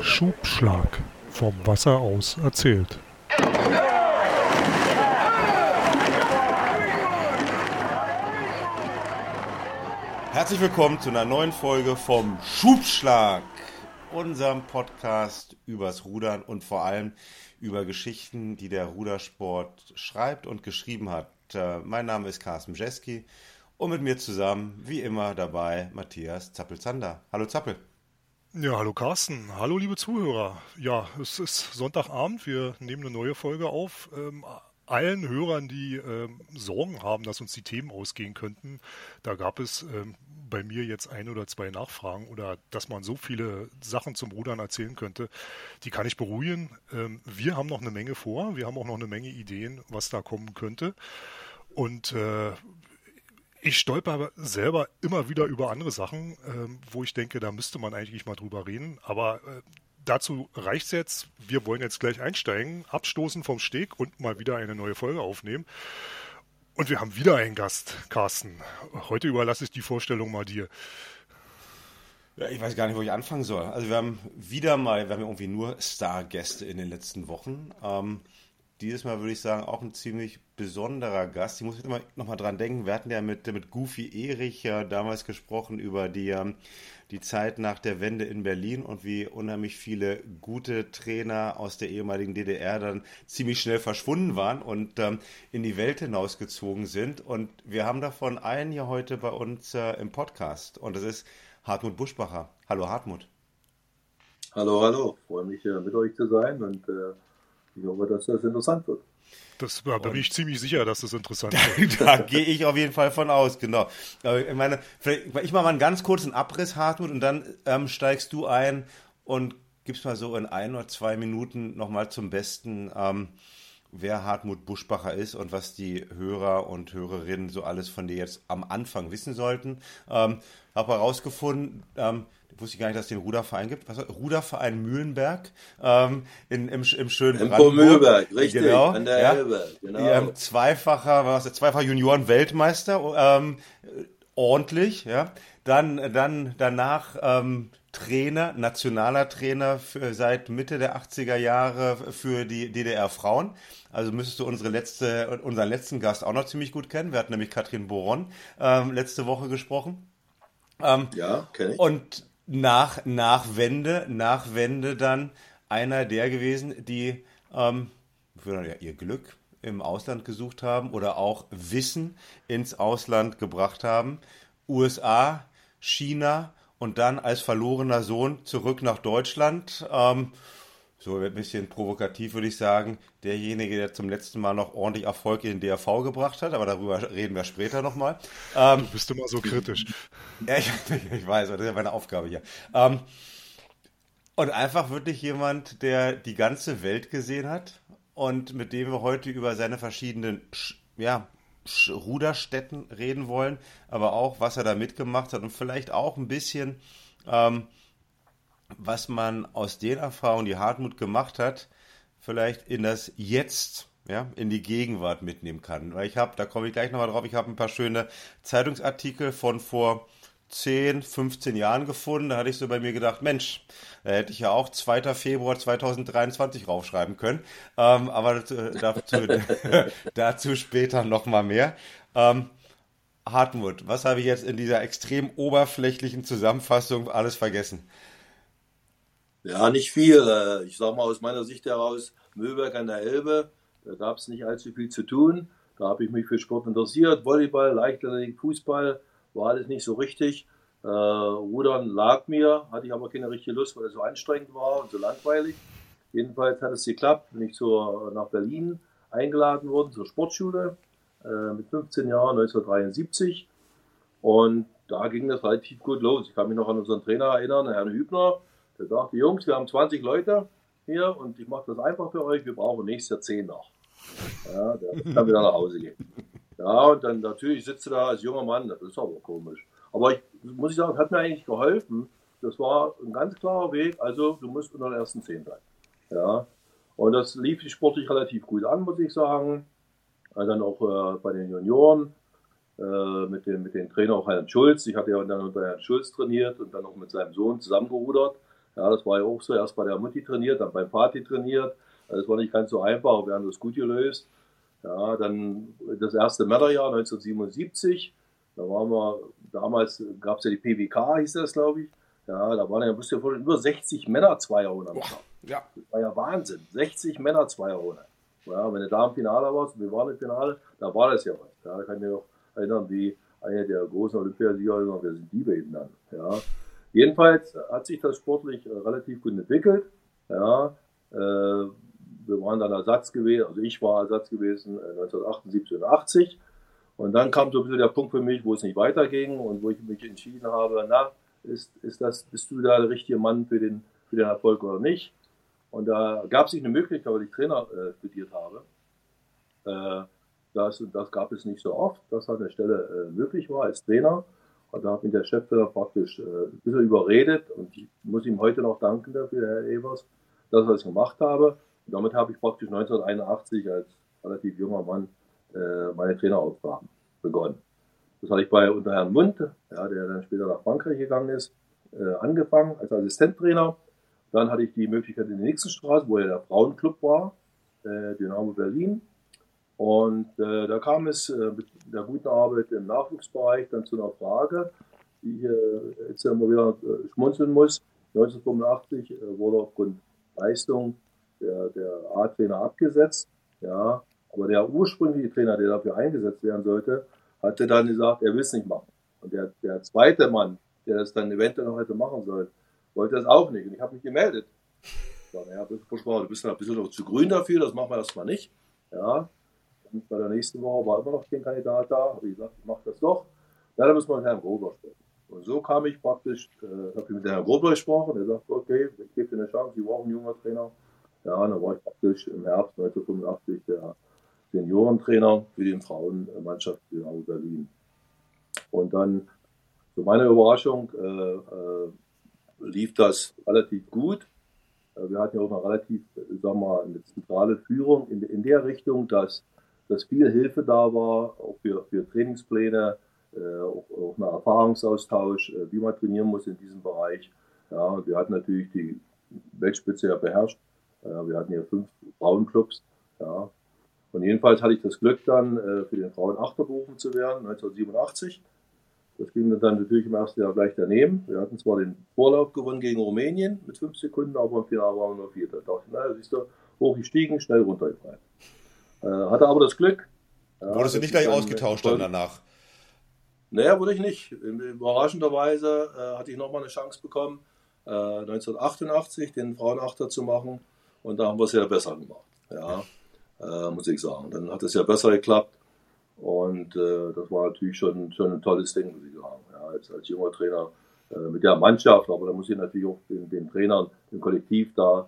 Schubschlag. Vom Wasser aus erzählt. Herzlich willkommen zu einer neuen Folge vom Schubschlag, unserem Podcast übers Rudern und vor allem über Geschichten, die der Rudersport schreibt und geschrieben hat. Äh, mein Name ist Carsten Jeski und mit mir zusammen, wie immer, dabei Matthias Zappel-Zander. Hallo Zappel. Ja, hallo Carsten. Hallo liebe Zuhörer. Ja, es ist Sonntagabend. Wir nehmen eine neue Folge auf. Ähm, allen Hörern, die ähm, Sorgen haben, dass uns die Themen ausgehen könnten, da gab es ähm, bei mir jetzt ein oder zwei Nachfragen oder dass man so viele Sachen zum Rudern erzählen könnte, die kann ich beruhigen. Ähm, wir haben noch eine Menge vor, wir haben auch noch eine Menge Ideen, was da kommen könnte. Und äh, ich stolper selber immer wieder über andere Sachen, ähm, wo ich denke, da müsste man eigentlich mal drüber reden. Aber äh, dazu reicht es jetzt. Wir wollen jetzt gleich einsteigen, abstoßen vom Steg und mal wieder eine neue Folge aufnehmen. Und wir haben wieder einen Gast, Carsten. Heute überlasse ich die Vorstellung mal dir. Ja, ich weiß gar nicht, wo ich anfangen soll. Also wir haben wieder mal, wir haben irgendwie nur Stargäste in den letzten Wochen. Ähm, dieses Mal würde ich sagen, auch ein ziemlich besonderer Gast. Ich muss jetzt immer noch mal dran denken, wir hatten ja mit, mit Goofy Erich ja damals gesprochen über die, ähm, die Zeit nach der Wende in Berlin und wie unheimlich viele gute Trainer aus der ehemaligen DDR dann ziemlich schnell verschwunden waren und ähm, in die Welt hinausgezogen sind. Und wir haben davon einen hier heute bei uns äh, im Podcast und das ist Hartmut Buschbacher. Hallo Hartmut. Hallo, hallo. Freue mich, mit euch zu sein und äh ich hoffe, dass das interessant wird. Das, da bin ich ziemlich sicher, dass das interessant wird. da gehe ich auf jeden Fall von aus, genau. Ich meine, ich mache mal einen ganz kurzen Abriss, Hartmut, und dann ähm, steigst du ein und gibst mal so in ein oder zwei Minuten nochmal zum Besten, ähm, wer Hartmut Buschbacher ist und was die Hörer und Hörerinnen so alles von dir jetzt am Anfang wissen sollten. Ähm, habe herausgefunden, ähm, wusste ich gar nicht, dass es den Ruderverein gibt. Was, Ruderverein Mühlenberg ähm, in, im, im schönen Empo Mühlberg, richtig, genau, an der ja, Elbe. Genau. Ähm, zweifacher, was, zweifacher Junioren-Weltmeister, ähm, ordentlich, ja. Dann, dann danach ähm, Trainer, nationaler Trainer für, seit Mitte der 80er Jahre für die DDR-Frauen. Also müsstest du unsere letzte, unseren letzten Gast auch noch ziemlich gut kennen. Wir hatten nämlich Katrin Boron ähm, letzte Woche gesprochen. Ähm, ja, kenne ich. Und nach, nach Wende, nach Wende dann einer der gewesen, die ähm, ihr Glück im Ausland gesucht haben oder auch Wissen ins Ausland gebracht haben. USA, China und dann als verlorener Sohn zurück nach Deutschland. Ähm, so ein bisschen provokativ würde ich sagen, derjenige, der zum letzten Mal noch ordentlich Erfolg in den DRV gebracht hat, aber darüber reden wir später nochmal. Ähm, du bist immer so kritisch. Ja, ich, ich, weiß, das ist ja meine Aufgabe hier. Ähm, und einfach wirklich jemand, der die ganze Welt gesehen hat und mit dem wir heute über seine verschiedenen ja, Ruderstätten reden wollen, aber auch, was er da mitgemacht hat und vielleicht auch ein bisschen ähm, was man aus den Erfahrungen, die Hartmut gemacht hat, vielleicht in das Jetzt, ja, in die Gegenwart mitnehmen kann. Weil ich habe, da komme ich gleich nochmal drauf, ich habe ein paar schöne Zeitungsartikel von vor 10, 15 Jahren gefunden. Da hatte ich so bei mir gedacht, Mensch, da hätte ich ja auch 2. Februar 2023 raufschreiben können. Ähm, aber dazu, dazu später nochmal mehr. Ähm, Hartmut, was habe ich jetzt in dieser extrem oberflächlichen Zusammenfassung alles vergessen? Ja, nicht viel. Äh, ich sage mal aus meiner Sicht heraus, Mühlberg an der Elbe, da gab es nicht allzu viel zu tun. Da habe ich mich für Sport interessiert. Volleyball, Leichtathletik, Fußball, war alles nicht so richtig. Äh, Rudern lag mir, hatte ich aber keine richtige Lust, weil es so anstrengend war und so langweilig. Jedenfalls hat es geklappt, bin ich zur, nach Berlin eingeladen worden zur Sportschule äh, mit 15 Jahren, 1973. Und da ging das relativ gut los. Ich kann mich noch an unseren Trainer erinnern, Herrn Hübner, der sagte, Jungs, wir haben 20 Leute hier und ich mache das einfach für euch, wir brauchen nächstes Jahr 10 noch. Ja, der kann wieder nach Hause gehen. Ja, und dann natürlich sitzt du da als junger Mann, das ist aber komisch. Aber ich muss ich sagen, hat mir eigentlich geholfen. Das war ein ganz klarer Weg, also du musst unter den ersten 10 sein. Ja, und das lief sportlich relativ gut an, muss ich sagen. Also dann auch äh, bei den Junioren äh, mit, dem, mit dem Trainer auch Herrn Schulz. Ich hatte ja dann unter Herrn Schulz trainiert und dann auch mit seinem Sohn zusammengerudert. Ja, das war ja auch so, erst bei der Mutti trainiert, dann beim Party trainiert. Das war nicht ganz so einfach, wir haben das gut gelöst. Ja, dann das erste Männerjahr 1977. Da waren wir, damals gab es ja die PWK, hieß das, glaube ich. Ja, da waren ja, musst du über 60 Männer Zweierrunde am Tag. Ja. Das war ja Wahnsinn. 60 Männer Zweierrunde. Ja, wenn du da im Finale warst, wir waren im Finale, da war das ja was. Ja, da kann ich mich noch erinnern, wie einer der großen Olympiasieger, wir sind die beiden dann. Ja. Jedenfalls hat sich das sportlich äh, relativ gut entwickelt. Ja, äh, wir waren dann Ersatz gewesen, also ich war Ersatz gewesen 1978 und 80. Und dann kam so ein bisschen der Punkt für mich, wo es nicht weiterging und wo ich mich entschieden habe, na, ist, ist das, bist du da der richtige Mann für den, für den Erfolg oder nicht? Und da gab es sich eine Möglichkeit, weil ich Trainer äh, studiert habe. Äh, das, das gab es nicht so oft, dass halt eine Stelle äh, möglich war als Trainer. Und da hat mich der Chef praktisch äh, ein bisschen überredet und ich muss ihm heute noch danken dafür, Herr Evers, dass ich das gemacht habe. Damit habe ich praktisch 1981 als relativ junger Mann äh, meine Traineraufgaben begonnen. Das hatte ich bei unter Herrn Mund, ja, der dann später nach Frankreich gegangen ist, äh, angefangen als Assistenttrainer. Dann hatte ich die Möglichkeit in der nächsten Straße, wo ja der Frauenclub war, äh, Dynamo Berlin. Und äh, da kam es äh, mit der guten Arbeit im Nachwuchsbereich dann zu einer Frage, die ich äh, jetzt immer wieder äh, schmunzeln muss. 1985 äh, wurde aufgrund Leistung der, der A-Trainer abgesetzt. Ja, aber der ursprüngliche Trainer, der dafür eingesetzt werden sollte, hatte dann gesagt, er will es nicht machen. Und der, der zweite Mann, der das dann eventuell noch hätte machen sollen, wollte das auch nicht. Und ich habe mich gemeldet. Ich ja, du bist ein bisschen noch zu grün dafür, das machen wir erstmal nicht. Ja. Und bei der nächsten Woche war immer noch kein Kandidat da. Habe ich gesagt, ich mache das doch. Ja, dann müssen wir mit Herrn Grobler sprechen. Und so kam ich praktisch, äh, habe ich mit Herrn Grobler gesprochen. Er sagt, okay, ich gebe dir eine Chance, Sie brauchen einen junger Trainer. Ja, dann war ich praktisch im Herbst 1985 der Seniorentrainer für die Frauenmannschaft Dynamo Berlin. Und dann, zu meiner Überraschung, äh, äh, lief das relativ gut. Äh, wir hatten ja auch eine relativ, sagen wir mal, eine zentrale Führung in, in der Richtung, dass, dass viel Hilfe da war, auch für, für Trainingspläne, äh, auch, auch ein Erfahrungsaustausch, äh, wie man trainieren muss in diesem Bereich. Ja, wir hatten natürlich die Weltspitze ja beherrscht. Äh, wir hatten ja fünf Frauenclubs. Ja, und jedenfalls hatte ich das Glück, dann äh, für den Frauen Achter berufen zu werden, 1987. Das ging dann natürlich im ersten Jahr gleich daneben. Wir hatten zwar den Vorlauf gewonnen gegen Rumänien mit fünf Sekunden, aber im Finale waren wir nur Vierter. Da dachte ich, naja, siehst du, hochgestiegen, schnell runtergefallen. Äh, hatte aber das Glück. Ja, Wurdest du nicht gleich ausgetauscht dann danach? Naja, wurde ich nicht. Überraschenderweise äh, hatte ich nochmal eine Chance bekommen, äh, 1988 den Frauenachter zu machen. Und da haben wir es ja besser gemacht. Ja äh, muss ich sagen. Dann hat es ja besser geklappt. Und äh, das war natürlich schon, schon ein tolles Ding, muss ich sagen. Ja, als, als junger Trainer äh, mit der Mannschaft, aber da muss ich natürlich auch den, den Trainern, dem Kollektiv da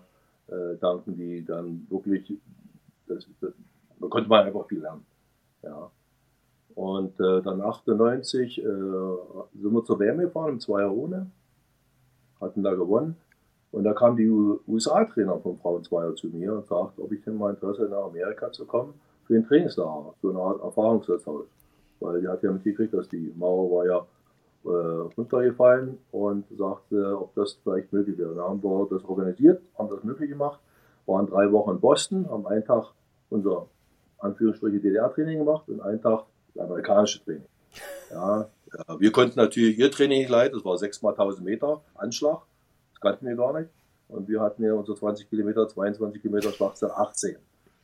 äh, danken, die dann wirklich, das, das, da konnte man einfach viel lernen. Ja. Und äh, dann 98 äh, sind wir zur WM gefahren, im Zweier ohne, hatten da gewonnen. Und da kam die USA-Trainer vom Frauenzweier zu mir und sagte, ob ich denn mal Interesse nach Amerika zu kommen für den Trainingslager, so eine Art Erfahrungsaustausch. Weil die hat ja mitgekriegt, dass die Mauer war ja äh, runtergefallen und sagte, ob das vielleicht möglich wäre. Da haben wir das organisiert, haben das möglich gemacht, waren drei Wochen in Boston, haben einen Tag unser Anführungsstriche DDR-Training gemacht und einen Tag das amerikanische Training. Ja, ja, wir konnten natürlich ihr Training nicht leiten, das war 6 mal 1000 Meter Anschlag kannten wir gar nicht. Und wir hatten ja unsere 20 Kilometer, 22 Kilometer Schwachsinn 18.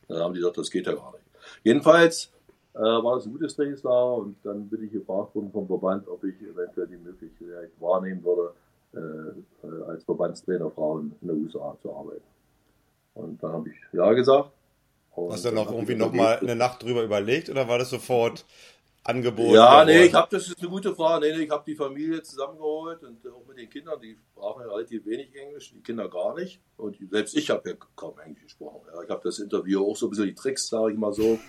Dann haben die gesagt, das geht ja gar nicht. Jedenfalls äh, war das ein gutes Trainingslager und dann bin ich gefragt worden vom Verband, ob ich eventuell die Möglichkeit wahrnehmen würde, äh, äh als Verbandstrainer Frauen in der USA zu arbeiten. Und dann habe ich ja gesagt. Hast du dann noch irgendwie nochmal eine Nacht drüber überlegt oder war das sofort Angebot? Ja, nee, ich habe, das ist eine gute Frage. Nee, nee, ich habe die Familie zusammengeholt und auch mit den Kindern, die sprachen ja relativ wenig Englisch, die Kinder gar nicht. Und selbst ich habe ja kaum Englisch gesprochen. Ja, ich habe das Interview auch so ein bisschen die Tricks, sage ich mal so.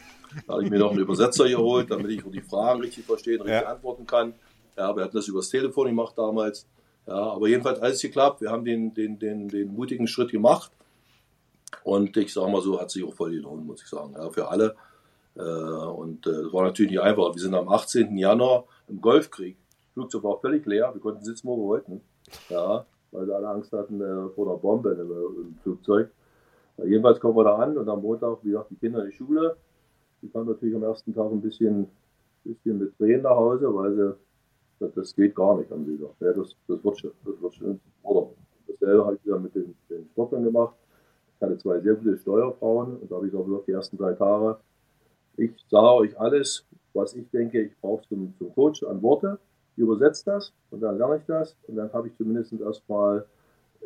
Da habe ich mir noch einen Übersetzer geholt, damit ich die Fragen richtig verstehen, richtig ja. antworten kann. Ja, wir hatten das übers Telefon gemacht damals. Ja, aber jedenfalls alles geklappt. Wir haben den, den, den, den mutigen Schritt gemacht. Und ich sage mal so, hat sich auch voll gelohnt, muss ich sagen. Ja, für alle. Äh, und äh, das war natürlich nicht einfach. Wir sind am 18. Januar im Golfkrieg. Das Flugzeug war völlig leer. Wir konnten sitzen, wo wir wollten. Ja. weil sie alle Angst hatten äh, vor einer Bombe im, im Flugzeug. Jedenfalls kommen wir da an und am Montag, wie gesagt, die Kinder in die Schule. Die kamen natürlich am ersten Tag ein bisschen, bisschen mit Tränen nach Hause, weil sie, das, geht gar nicht, haben sie gesagt. Ja, das, das wird schon, das wird schon. Oder dasselbe habe ich wieder mit den, den Sportlern gemacht. Ich hatte zwei sehr gute Steuerfrauen und da habe ich auch gesagt, die ersten drei Tage, ich sage euch alles, was ich denke, ich brauche zum, zum Coach an Worte, ich übersetze das und dann lerne ich das und dann habe ich zumindest erstmal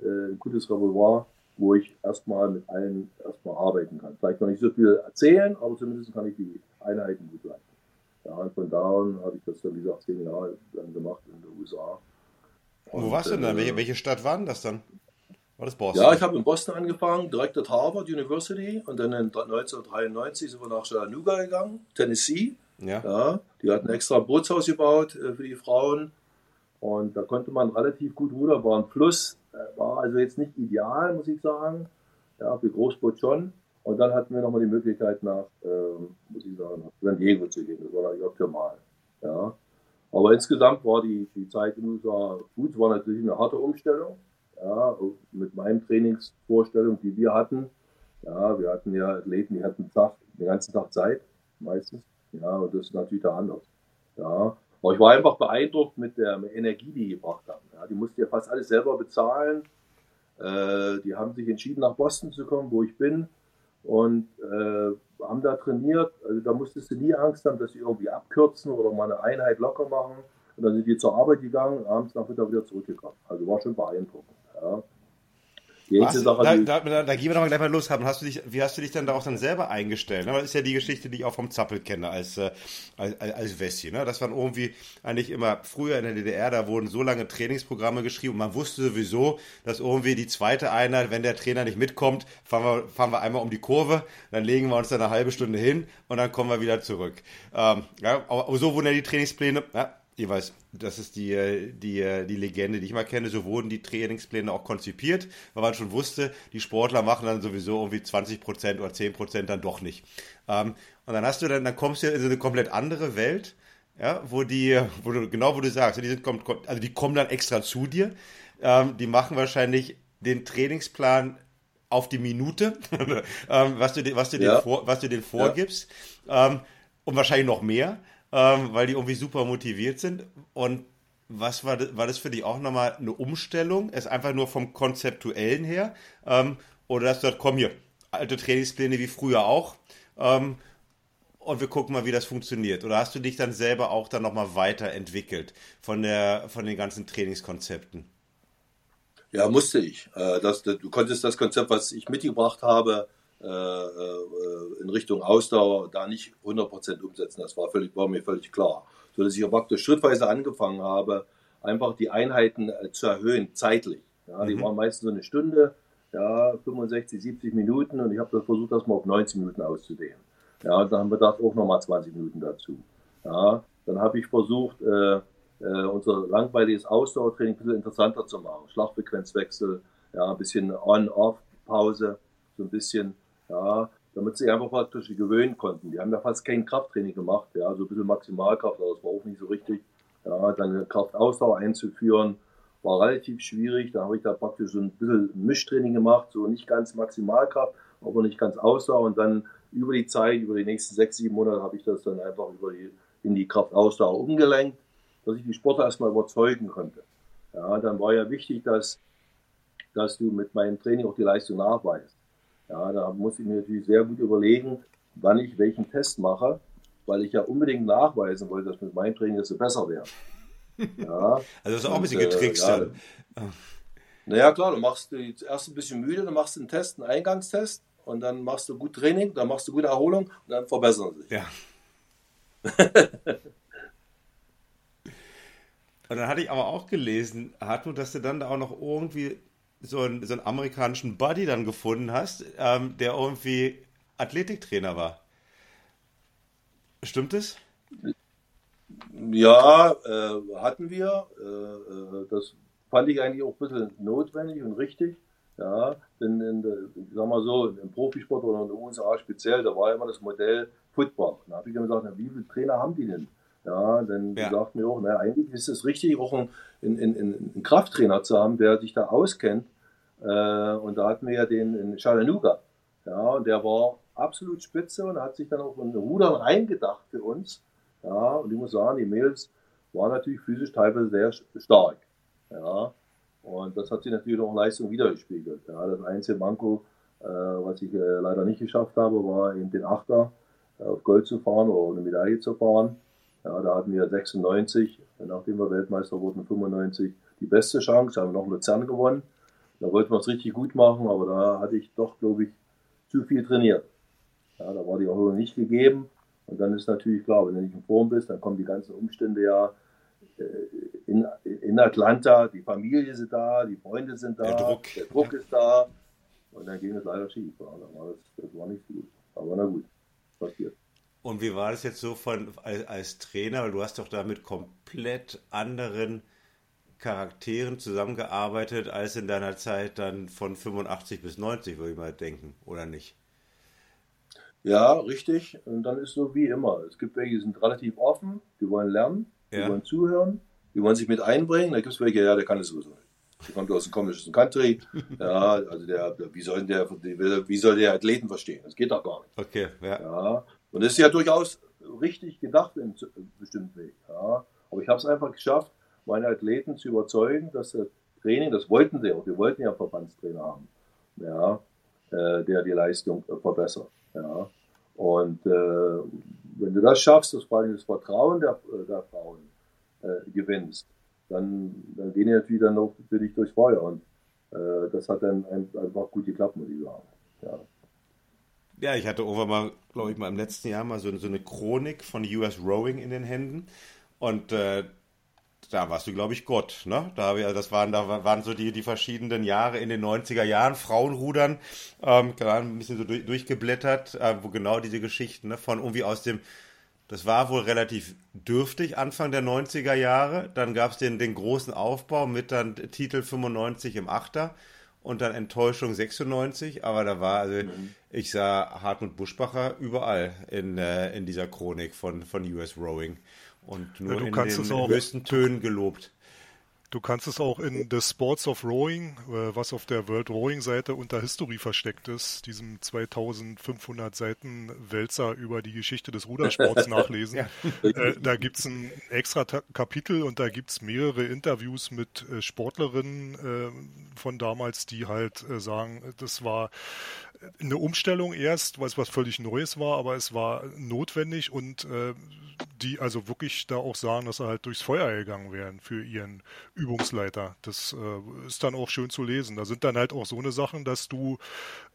äh, ein gutes Repertoire, wo ich erstmal mit allen erstmal arbeiten kann. Vielleicht noch nicht so viel erzählen, aber zumindest kann ich die Einheiten gut leiten. Ja, und von da an habe ich das dann, wie gesagt, zehn Jahre lang gemacht in den USA. Und, Wo warst du denn dann? Äh, welche, welche Stadt war denn das dann? War das Boston? Ja, ich habe in Boston angefangen, direkt at Harvard University und dann 1993 sind wir nach Chattanooga gegangen, Tennessee. Ja. ja. Die hatten extra ein Bootshaus gebaut äh, für die Frauen und da konnte man relativ gut rudern. Plus äh, war also jetzt nicht ideal, muss ich sagen. Ja, für Großboot schon. Und dann hatten wir nochmal die Möglichkeit nach, äh, muss ich sagen, nach San Diego zu gehen. Das war natürlich optimal. Ja. Aber insgesamt war die, die Zeit in USA gut. Es war natürlich eine harte Umstellung ja, mit meinen Trainingsvorstellungen, die wir hatten. Ja, wir hatten ja Athleten, die hatten Tag, den ganzen Tag Zeit, meistens. Ja, und das ist natürlich da anders. Ja, aber ich war einfach beeindruckt mit der Energie, die die gebracht haben. Ja, die mussten ja fast alles selber bezahlen. Äh, die haben sich entschieden, nach Boston zu kommen, wo ich bin. Und äh, haben da trainiert. Also da musstest du nie Angst haben, dass sie irgendwie abkürzen oder mal eine Einheit locker machen. Und dann sind die zur Arbeit gegangen abends nachmittag wieder zurückgekommen. Also war schon beeindruckend. Ja. Was, Sache, da, da, da, da, gehen wir doch mal gleich mal los haben. Hast du dich, wie hast du dich dann da auch dann selber eingestellt? Ne? Das ist ja die Geschichte, die ich auch vom Zappel kenne als, äh, als, als Wessi. Ne? Das waren irgendwie eigentlich immer früher in der DDR, da wurden so lange Trainingsprogramme geschrieben und man wusste sowieso, dass irgendwie die zweite Einheit, wenn der Trainer nicht mitkommt, fahren wir, fahren wir einmal um die Kurve, dann legen wir uns dann eine halbe Stunde hin und dann kommen wir wieder zurück. Ähm, ja, aber so wurden ja die Trainingspläne. Ja, Jeweils, das ist die, die, die Legende, die ich mal kenne. So wurden die Trainingspläne auch konzipiert, weil man schon wusste, die Sportler machen dann sowieso irgendwie 20 Prozent oder 10 Prozent dann doch nicht. Ähm, und dann hast du dann, dann kommst du in so eine komplett andere Welt, ja, wo die, wo du, genau wo du sagst, die sind, also die kommen dann extra zu dir, ähm, die machen wahrscheinlich den Trainingsplan auf die Minute, ähm, was du, was du, ja. den, was du den vorgibst, ja. und wahrscheinlich noch mehr ähm, weil die irgendwie super motiviert sind. Und was war das, war das für dich auch nochmal eine Umstellung? Es einfach nur vom Konzeptuellen her? Ähm, oder dass du sagst, komm hier, alte Trainingspläne wie früher auch. Ähm, und wir gucken mal, wie das funktioniert. Oder hast du dich dann selber auch dann nochmal weiterentwickelt von, der, von den ganzen Trainingskonzepten? Ja, musste ich. Äh, das, du konntest das Konzept, was ich mitgebracht habe, in Richtung Ausdauer da nicht 100% umsetzen. Das war, völlig, war mir völlig klar. So dass ich praktisch schrittweise angefangen habe, einfach die Einheiten äh, zu erhöhen, zeitlich. Ja, die mhm. waren meistens so eine Stunde, ja, 65, 70 Minuten und ich habe versucht, das mal auf 90 Minuten auszudehnen. Ja, und dann haben wir das auch nochmal 20 Minuten dazu. Ja, dann habe ich versucht, äh, äh, unser langweiliges Ausdauertraining ein bisschen interessanter zu machen. Schlagfrequenzwechsel, ja, ein bisschen On-Off-Pause, so ein bisschen ja, damit sie einfach praktisch gewöhnen konnten. Die haben ja fast kein Krafttraining gemacht, ja, so ein bisschen Maximalkraft, aber das war auch nicht so richtig. Ja, dann Kraftausdauer einzuführen, war relativ schwierig. Da habe ich da praktisch so ein bisschen Mischtraining gemacht, so nicht ganz Maximalkraft, aber nicht ganz Ausdauer. Und dann über die Zeit, über die nächsten sechs, sieben Monate, habe ich das dann einfach über die, in die Kraftausdauer umgelenkt, dass ich die Sportler erstmal überzeugen konnte. Ja, dann war ja wichtig, dass, dass du mit meinem Training auch die Leistung nachweist. Ja, da muss ich mir natürlich sehr gut überlegen, wann ich welchen Test mache, weil ich ja unbedingt nachweisen wollte, dass mit meinem Training desto besser wäre. Ja. also das ist auch ein bisschen getrickst. Äh, ja, naja, klar, du machst erst ein bisschen müde, dann machst du einen Test, einen Eingangstest und dann machst du gut Training, dann machst du gute Erholung und dann verbessern sie sich. Ja. und dann hatte ich aber auch gelesen, Hartmut, dass du dann da auch noch irgendwie so einen, so einen amerikanischen Buddy dann gefunden hast, ähm, der irgendwie Athletiktrainer war. Stimmt es? Ja, äh, hatten wir. Äh, äh, das fand ich eigentlich auch ein bisschen notwendig und richtig. Ja, denn in ich sag mal so, im Profisport oder in den USA speziell, da war immer das Modell Football. Da habe ich immer gesagt, na, wie viele Trainer haben die denn? Ja, denn ja. sagten mir auch, naja, eigentlich ist es richtig, auch einen, einen, einen, Krafttrainer zu haben, der sich da auskennt. Äh, und da hatten wir ja den in Chattanooga. Ja, und der war absolut spitze und hat sich dann auch in Rudern reingedacht für uns. Ja, und ich muss sagen, die Mädels waren natürlich physisch teilweise sehr stark. Ja, und das hat sich natürlich auch in Leistung wiedergespiegelt. Ja, das einzige Manko, äh, was ich äh, leider nicht geschafft habe, war eben den Achter äh, auf Gold zu fahren oder eine Medaille zu fahren. Ja, da hatten wir 96, nachdem wir Weltmeister wurden, 95 die beste Chance, haben wir noch Luzern gewonnen. Da wollten wir es richtig gut machen, aber da hatte ich doch, glaube ich, zu viel trainiert. Ja, da war die Erholung nicht gegeben. Und dann ist natürlich klar, wenn du nicht in Form bist, dann kommen die ganzen Umstände ja äh, in, in Atlanta, die Familie ist da, die Freunde sind da, der Druck, der Druck ist da. Und dann ging es leider schief. Ja, das, das war nicht gut. Aber na gut, passiert. Und wie war das jetzt so von als, als Trainer? Weil du hast doch da mit komplett anderen Charakteren zusammengearbeitet als in deiner Zeit dann von 85 bis 90, würde ich mal denken, oder nicht? Ja, richtig. Und dann ist so wie immer. Es gibt welche, die sind relativ offen, die wollen lernen, die ja. wollen zuhören, die wollen sich mit einbringen. Da gibt es welche, ja, der kann es sowieso nicht. Der kommt aus dem komischen Country. Ja, also der, wie soll der, wie soll der Athleten verstehen? Das geht doch gar nicht. Okay, ja. ja. Und das ist ja durchaus richtig gedacht in bestimmten Weg. Ja. Aber ich habe es einfach geschafft, meine Athleten zu überzeugen, dass das Training, das wollten sie auch, die wollten ja Verbandstrainer haben, ja, äh, der die Leistung äh, verbessert. Ja. Und äh, wenn du das schaffst, das vor allem das Vertrauen der, äh, der Frauen äh, gewinnst, dann, dann gehen die natürlich dann noch für dich durchs Feuer. Und äh, das hat dann einfach gut geklappt, muss ich sagen. Ja. Ja, ich hatte irgendwann mal, glaube ich, mal im letzten Jahr mal so, so eine Chronik von US Rowing in den Händen. Und äh, da warst du, glaube ich, Gott, ne? Da, das waren, da waren so die, die verschiedenen Jahre in den 90er Jahren, Frauenrudern, ähm, gerade ein bisschen so durch, durchgeblättert, äh, wo genau diese Geschichten, ne, von irgendwie aus dem, das war wohl relativ dürftig Anfang der 90er Jahre. Dann gab es den, den großen Aufbau mit dann Titel 95 im Achter und dann Enttäuschung 96, aber da war, also mhm. ich sah Hartmut Buschbacher überall in, äh, in dieser Chronik von, von US Rowing und nur ja, in den auch, höchsten Tönen gelobt. Du kannst es auch in The Sports of Rowing, äh, was auf der World Rowing Seite unter History versteckt ist, diesem 2500 Seiten Wälzer über die Geschichte des Rudersports nachlesen. ja. äh, da gibt es ein extra Kapitel und da gibt es mehrere Interviews mit äh, Sportlerinnen äh, von damals, die halt äh, sagen, das war eine Umstellung erst, was was völlig Neues war, aber es war notwendig und äh, die also wirklich da auch sagen, dass sie halt durchs Feuer gegangen wären für ihren Übungsleiter. Das äh, ist dann auch schön zu lesen. Da sind dann halt auch so eine Sachen, dass du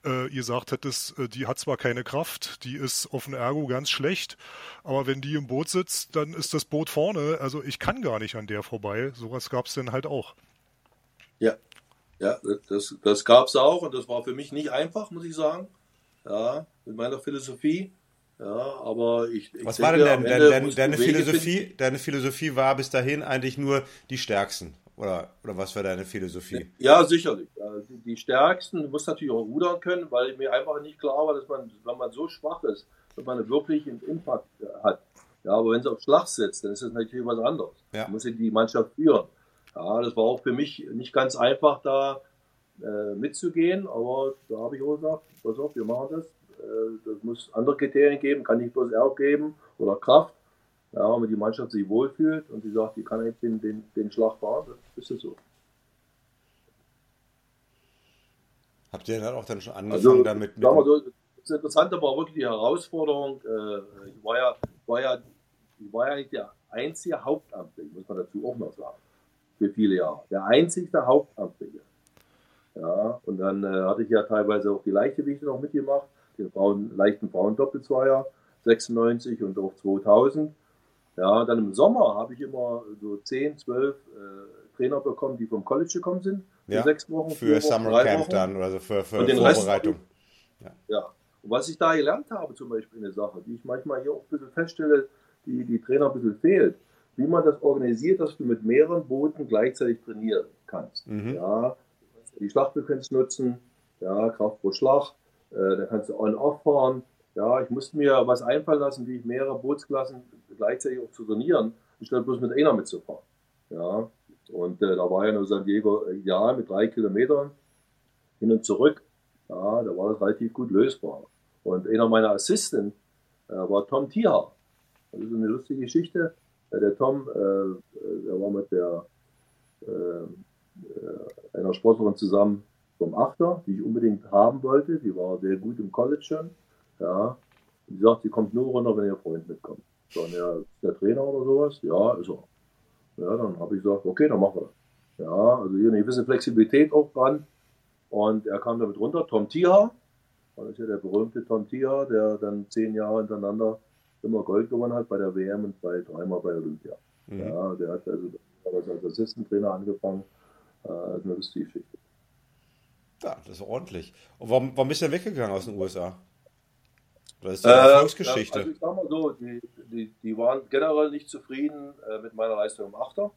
äh, gesagt hättest, äh, die hat zwar keine Kraft, die ist auf dem Ergo ganz schlecht, aber wenn die im Boot sitzt, dann ist das Boot vorne. Also ich kann gar nicht an der vorbei. Sowas gab es dann halt auch. Ja, ja, das, das gab es auch und das war für mich nicht einfach, muss ich sagen. Ja, mit meiner Philosophie. Ja, aber ich. ich Was denke, war denn deine, deine, deine Philosophie? Deine Philosophie war bis dahin eigentlich nur die stärksten. Oder, oder was war deine Philosophie? Ja, sicherlich. Die, stärksten, du musst natürlich auch rudern können, weil mir einfach nicht klar war, dass man, wenn man so schwach ist, dass man wirklich einen Impact hat. Ja, aber wenn sie auf Schlag sitzt, dann ist das natürlich was anderes. Ja. Du musst die Mannschaft führen. Ja, das war auch für mich nicht ganz einfach, da äh, mitzugehen, aber da habe ich auch gesagt, pass auf, wir machen das. Äh, das muss andere Kriterien geben, kann nicht bloß Erb geben oder Kraft. Ja, wenn die Mannschaft sich wohlfühlt und sie sagt, die kann jetzt den, den, den Schlag fahren, dann ist es so. Habt ihr dann auch dann schon angefangen also, damit? Mit so, das Interessante war wirklich die Herausforderung. Äh, ich war ja, war ja, ich war ja nicht der einzige Hauptamtliche, muss man dazu auch noch sagen für viele Jahre. Der einzigste Hauptamtliche. Ja, und dann äh, hatte ich ja teilweise auch die Leichtgewichte noch mitgemacht, den Frauen, leichten Frauendoppelzweier, 96 und auch 2000. Ja, dann im Sommer habe ich immer so 10, 12 äh, Trainer bekommen, die vom College gekommen sind. Für ja, sechs Wochen. Für Wochen, Summer Camp Wochen. dann, also für, für Vorbereitung. Rest, ja. ja. Und was ich da gelernt habe, zum Beispiel eine Sache, die ich manchmal hier auch ein bisschen feststelle, die die Trainer ein bisschen fehlt wie man das organisiert, dass du mit mehreren Booten gleichzeitig trainieren kannst. Mhm. Ja, die Schlachtfrequenz nutzen, ja, Kraft pro Schlag, äh, da kannst du on-off fahren, Ja, ich musste mir was einfallen lassen, wie ich mehrere Bootsklassen gleichzeitig auch zu trainieren, anstatt bloß mit einer mitzufahren. Ja, und äh, da war ja nur San Diego ideal mit drei Kilometern hin und zurück. Ja, da war das relativ gut lösbar. Und einer meiner Assistenten äh, war Tom Tierhaar. Das ist eine lustige Geschichte. Äh, der Tom, äh, der war mit der äh, äh, einer Sportlerin zusammen vom Achter, die ich unbedingt haben wollte. Die war sehr gut im College schon. Ja. Und die sagt, sie kommt nur runter, wenn ihr Freund mitkommt. So, der, der Trainer oder sowas? Ja, ist er. Ja, dann habe ich gesagt, okay, dann machen wir das. Ja, also hier eine gewisse Flexibilität auch dran. Und er kam damit runter, Tom Tiha, das ist ja der berühmte Tom Tiha, der dann zehn Jahre hintereinander immer Gold gewonnen hat bei der WM und bei, dreimal bei Olympia. Mhm. Ja, der hat also als Assistentrainer angefangen. Äh, das ist eine lustige Geschichte. Ja, das ist ordentlich. Und warum, warum bist du denn weggegangen aus den USA? Das ist eine äh, Erfolgsgeschichte. Also ich sag mal so, die, die, die waren generell nicht zufrieden äh, mit meiner Leistung im Achter.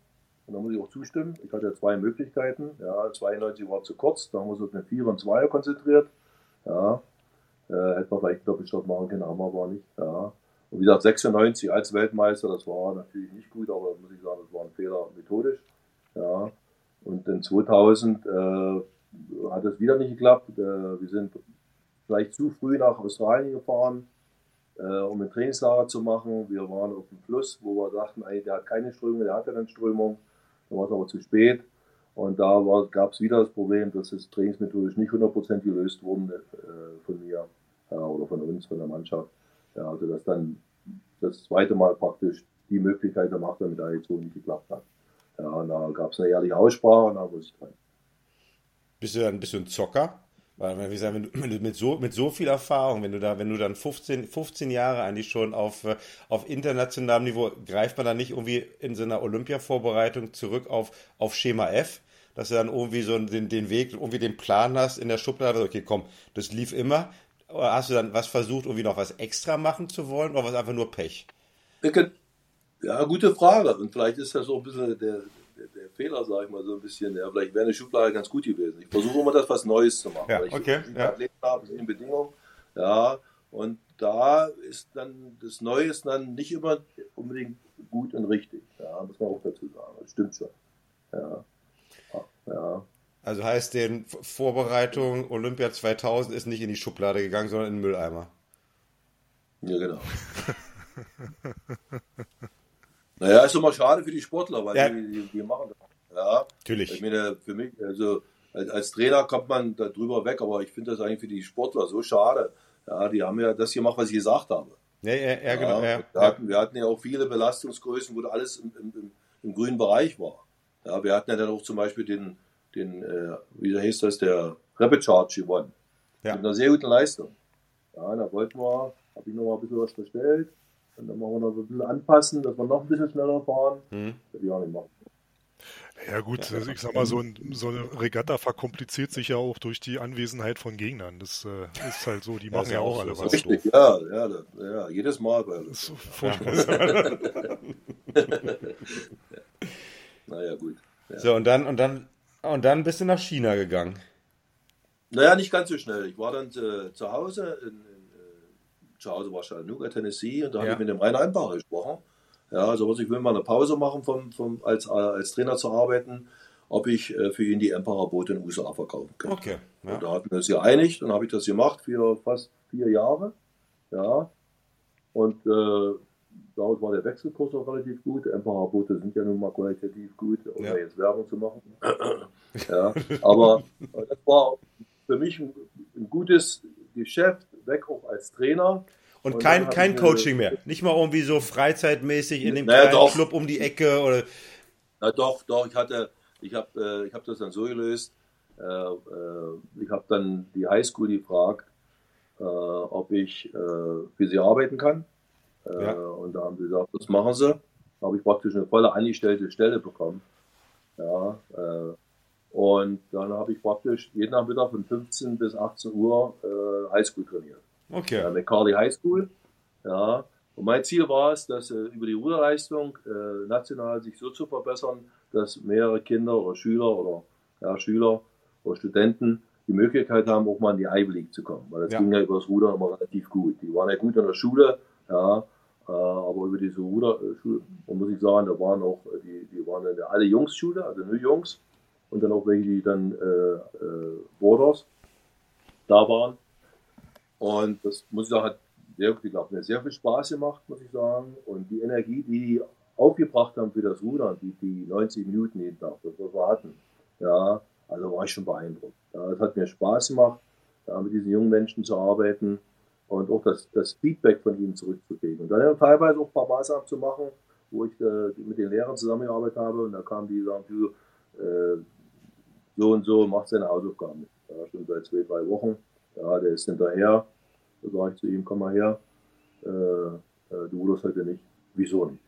Und da muss ich auch zustimmen. Ich hatte zwei Möglichkeiten. Ja, 92 war zu kurz, da haben wir uns auf eine 4 und 2 konzentriert. Ja, äh, hätte man vielleicht einen Doppelstopp machen können, haben wir aber nicht. Ja. Und wie gesagt, 96 als Weltmeister, das war natürlich nicht gut, aber muss ich sagen, das war ein Fehler methodisch. Ja. Und in 2000 äh, hat es wieder nicht geklappt. Äh, wir sind vielleicht zu früh nach Australien gefahren, äh, um ein Trainingslager zu machen. Wir waren auf dem Fluss, wo wir dachten, ey, der hat keine Strömung, der hatte dann Strömung. Dann war es aber zu spät. Und da gab es wieder das Problem, dass es trainingsmethodisch nicht 100% gelöst wurde äh, von mir oder von uns, von der Mannschaft. Ja, also dass dann das zweite Mal praktisch die Möglichkeit Macht mit der Edition nicht geklappt hat. Ja, und da gab es eine ehrliche Aussprache und da wusste ich dran. Bist du dann ein bisschen Zocker? Weil, wie gesagt, wenn du, wenn du, mit, so, mit so viel Erfahrung, wenn du da, wenn du dann 15, 15 Jahre eigentlich schon auf, auf internationalem Niveau, greift man dann nicht irgendwie in so einer Olympia-Vorbereitung zurück auf, auf Schema F, dass du dann irgendwie so den, den Weg, irgendwie den Plan hast in der Schublade, okay, komm, das lief immer. Oder hast du dann was versucht, irgendwie noch was extra machen zu wollen oder was einfach nur Pech? Ja, gute Frage. Und vielleicht ist das so ein bisschen der, der, der Fehler, sage ich mal so ein bisschen, ja, vielleicht wäre eine Schublade ganz gut gewesen. Ich versuche immer das was Neues zu machen. Ja, weil ich okay. Ja. Athleten habe in Bedingungen. Ja, und da ist dann das Neue ist dann nicht immer unbedingt gut und richtig. Ja, muss man auch dazu sagen. Das stimmt schon. Ja. ja. Also heißt den Vorbereitung Olympia 2000 ist nicht in die Schublade gegangen, sondern in den Mülleimer. Ja, genau. Naja, ist immer schade für die Sportler, weil ja. die, die, die, machen das. Ja, natürlich. Ich meine, für mich, also als, als Trainer kommt man da drüber weg, aber ich finde das eigentlich für die Sportler so schade. Ja, die haben ja das gemacht, was ich gesagt habe. Ja, ja, ja genau. Ja, wir, hatten, wir, hatten, ja auch viele Belastungsgrößen, wo alles im, im, im, grünen Bereich war. Ja, wir hatten ja dann auch zum Beispiel den, den äh, wie heißt das, der Rapid Charge gewonnen. Ja. Mit einer sehr guten Leistung. Ja, da wollten wir, habe ich noch mal ein bisschen was bestellt. Und dann machen wir noch ein bisschen anpassen, dass wir noch ein bisschen schneller fahren. Hm. Das ich auch nicht machen. Ja gut, ja, ich sag mal, so, ein, so, eine Regatta verkompliziert sich ja auch durch die Anwesenheit von Gegnern. Das äh, ist halt so, die machen ja, ja auch alle was. Richtig, ja, ja, ja, jedes Mal bei uns. So, naja, gut. Ja. So, und dann, und dann, und dann bist du nach China gegangen. Naja, nicht ganz so schnell. Ich war dann äh, zu Hause in, zu Hause war Chattanooga, Tennessee, und da ja. habe ich mit dem Rainer Einbacher gesprochen. Ja, also was ich will mal eine Pause machen, vom, vom, als, als Trainer zu arbeiten, ob ich äh, für ihn die Emperor Boote in den USA verkaufen könnte. Okay. Ja. Und da hatten wir uns ja einig, dann habe ich das gemacht für fast vier Jahre. Ja. Und äh, daraus war der Wechselkurs auch relativ gut. Emperor Boote sind ja nun mal qualitativ gut, um ja. jetzt Werbung zu machen. ja. Aber das war für mich ein, ein gutes Geschäft, weg auch als Trainer. Und, und kein, kein Coaching mehr. Nicht mal irgendwie so freizeitmäßig in dem naja, kleinen doch. Club um die Ecke oder. Na doch, doch, ich hatte, ich habe äh, hab das dann so gelöst. Äh, äh, ich habe dann die Highschool gefragt, äh, ob ich für sie arbeiten kann. Äh, ja. Und da haben sie gesagt, das machen sie. Da habe ich praktisch eine volle angestellte Stelle bekommen. Ja, und dann habe ich praktisch jeden Nachmittag von 15 bis 18 Uhr äh, Highschool trainiert. Okay. Äh, McCarley High School. Ja. Und mein Ziel war es, dass äh, über die Ruderleistung äh, national sich so zu verbessern, dass mehrere Kinder oder Schüler oder ja, Schüler oder Studenten die Möglichkeit haben, auch mal in die Ivy League zu kommen. Weil das ja. ging ja über das Ruder immer relativ gut. Die waren ja gut in der Schule, ja, äh, aber über diese Ruderschule, äh, muss ich sagen, da waren auch, die, die waren der alle Jungs-Schule, also nur Jungs, und dann auch welche, die dann äh, äh, Borders da waren. Und das muss ich sagen, hat sehr, ich glaube, mir sehr viel Spaß gemacht, muss ich sagen. Und die Energie, die die aufgebracht haben für das Rudern, die, die 90 Minuten jeden Tag, das wir hatten, ja, also war ich schon beeindruckt. Ja, es hat mir Spaß gemacht, ja, mit diesen jungen Menschen zu arbeiten und auch das, das Feedback von ihnen zurückzugeben. Und dann teilweise auch ein paar Maßnahmen zu machen, wo ich äh, mit den Lehrern zusammengearbeitet habe und da kamen die sagen, du, äh, so und so macht seine Hausaufgaben. Ja, schon seit zwei, drei Wochen. Ja, der ist hinterher. Da sage ich zu ihm, komm mal her, äh, äh du ruderst heute nicht. Wieso nicht?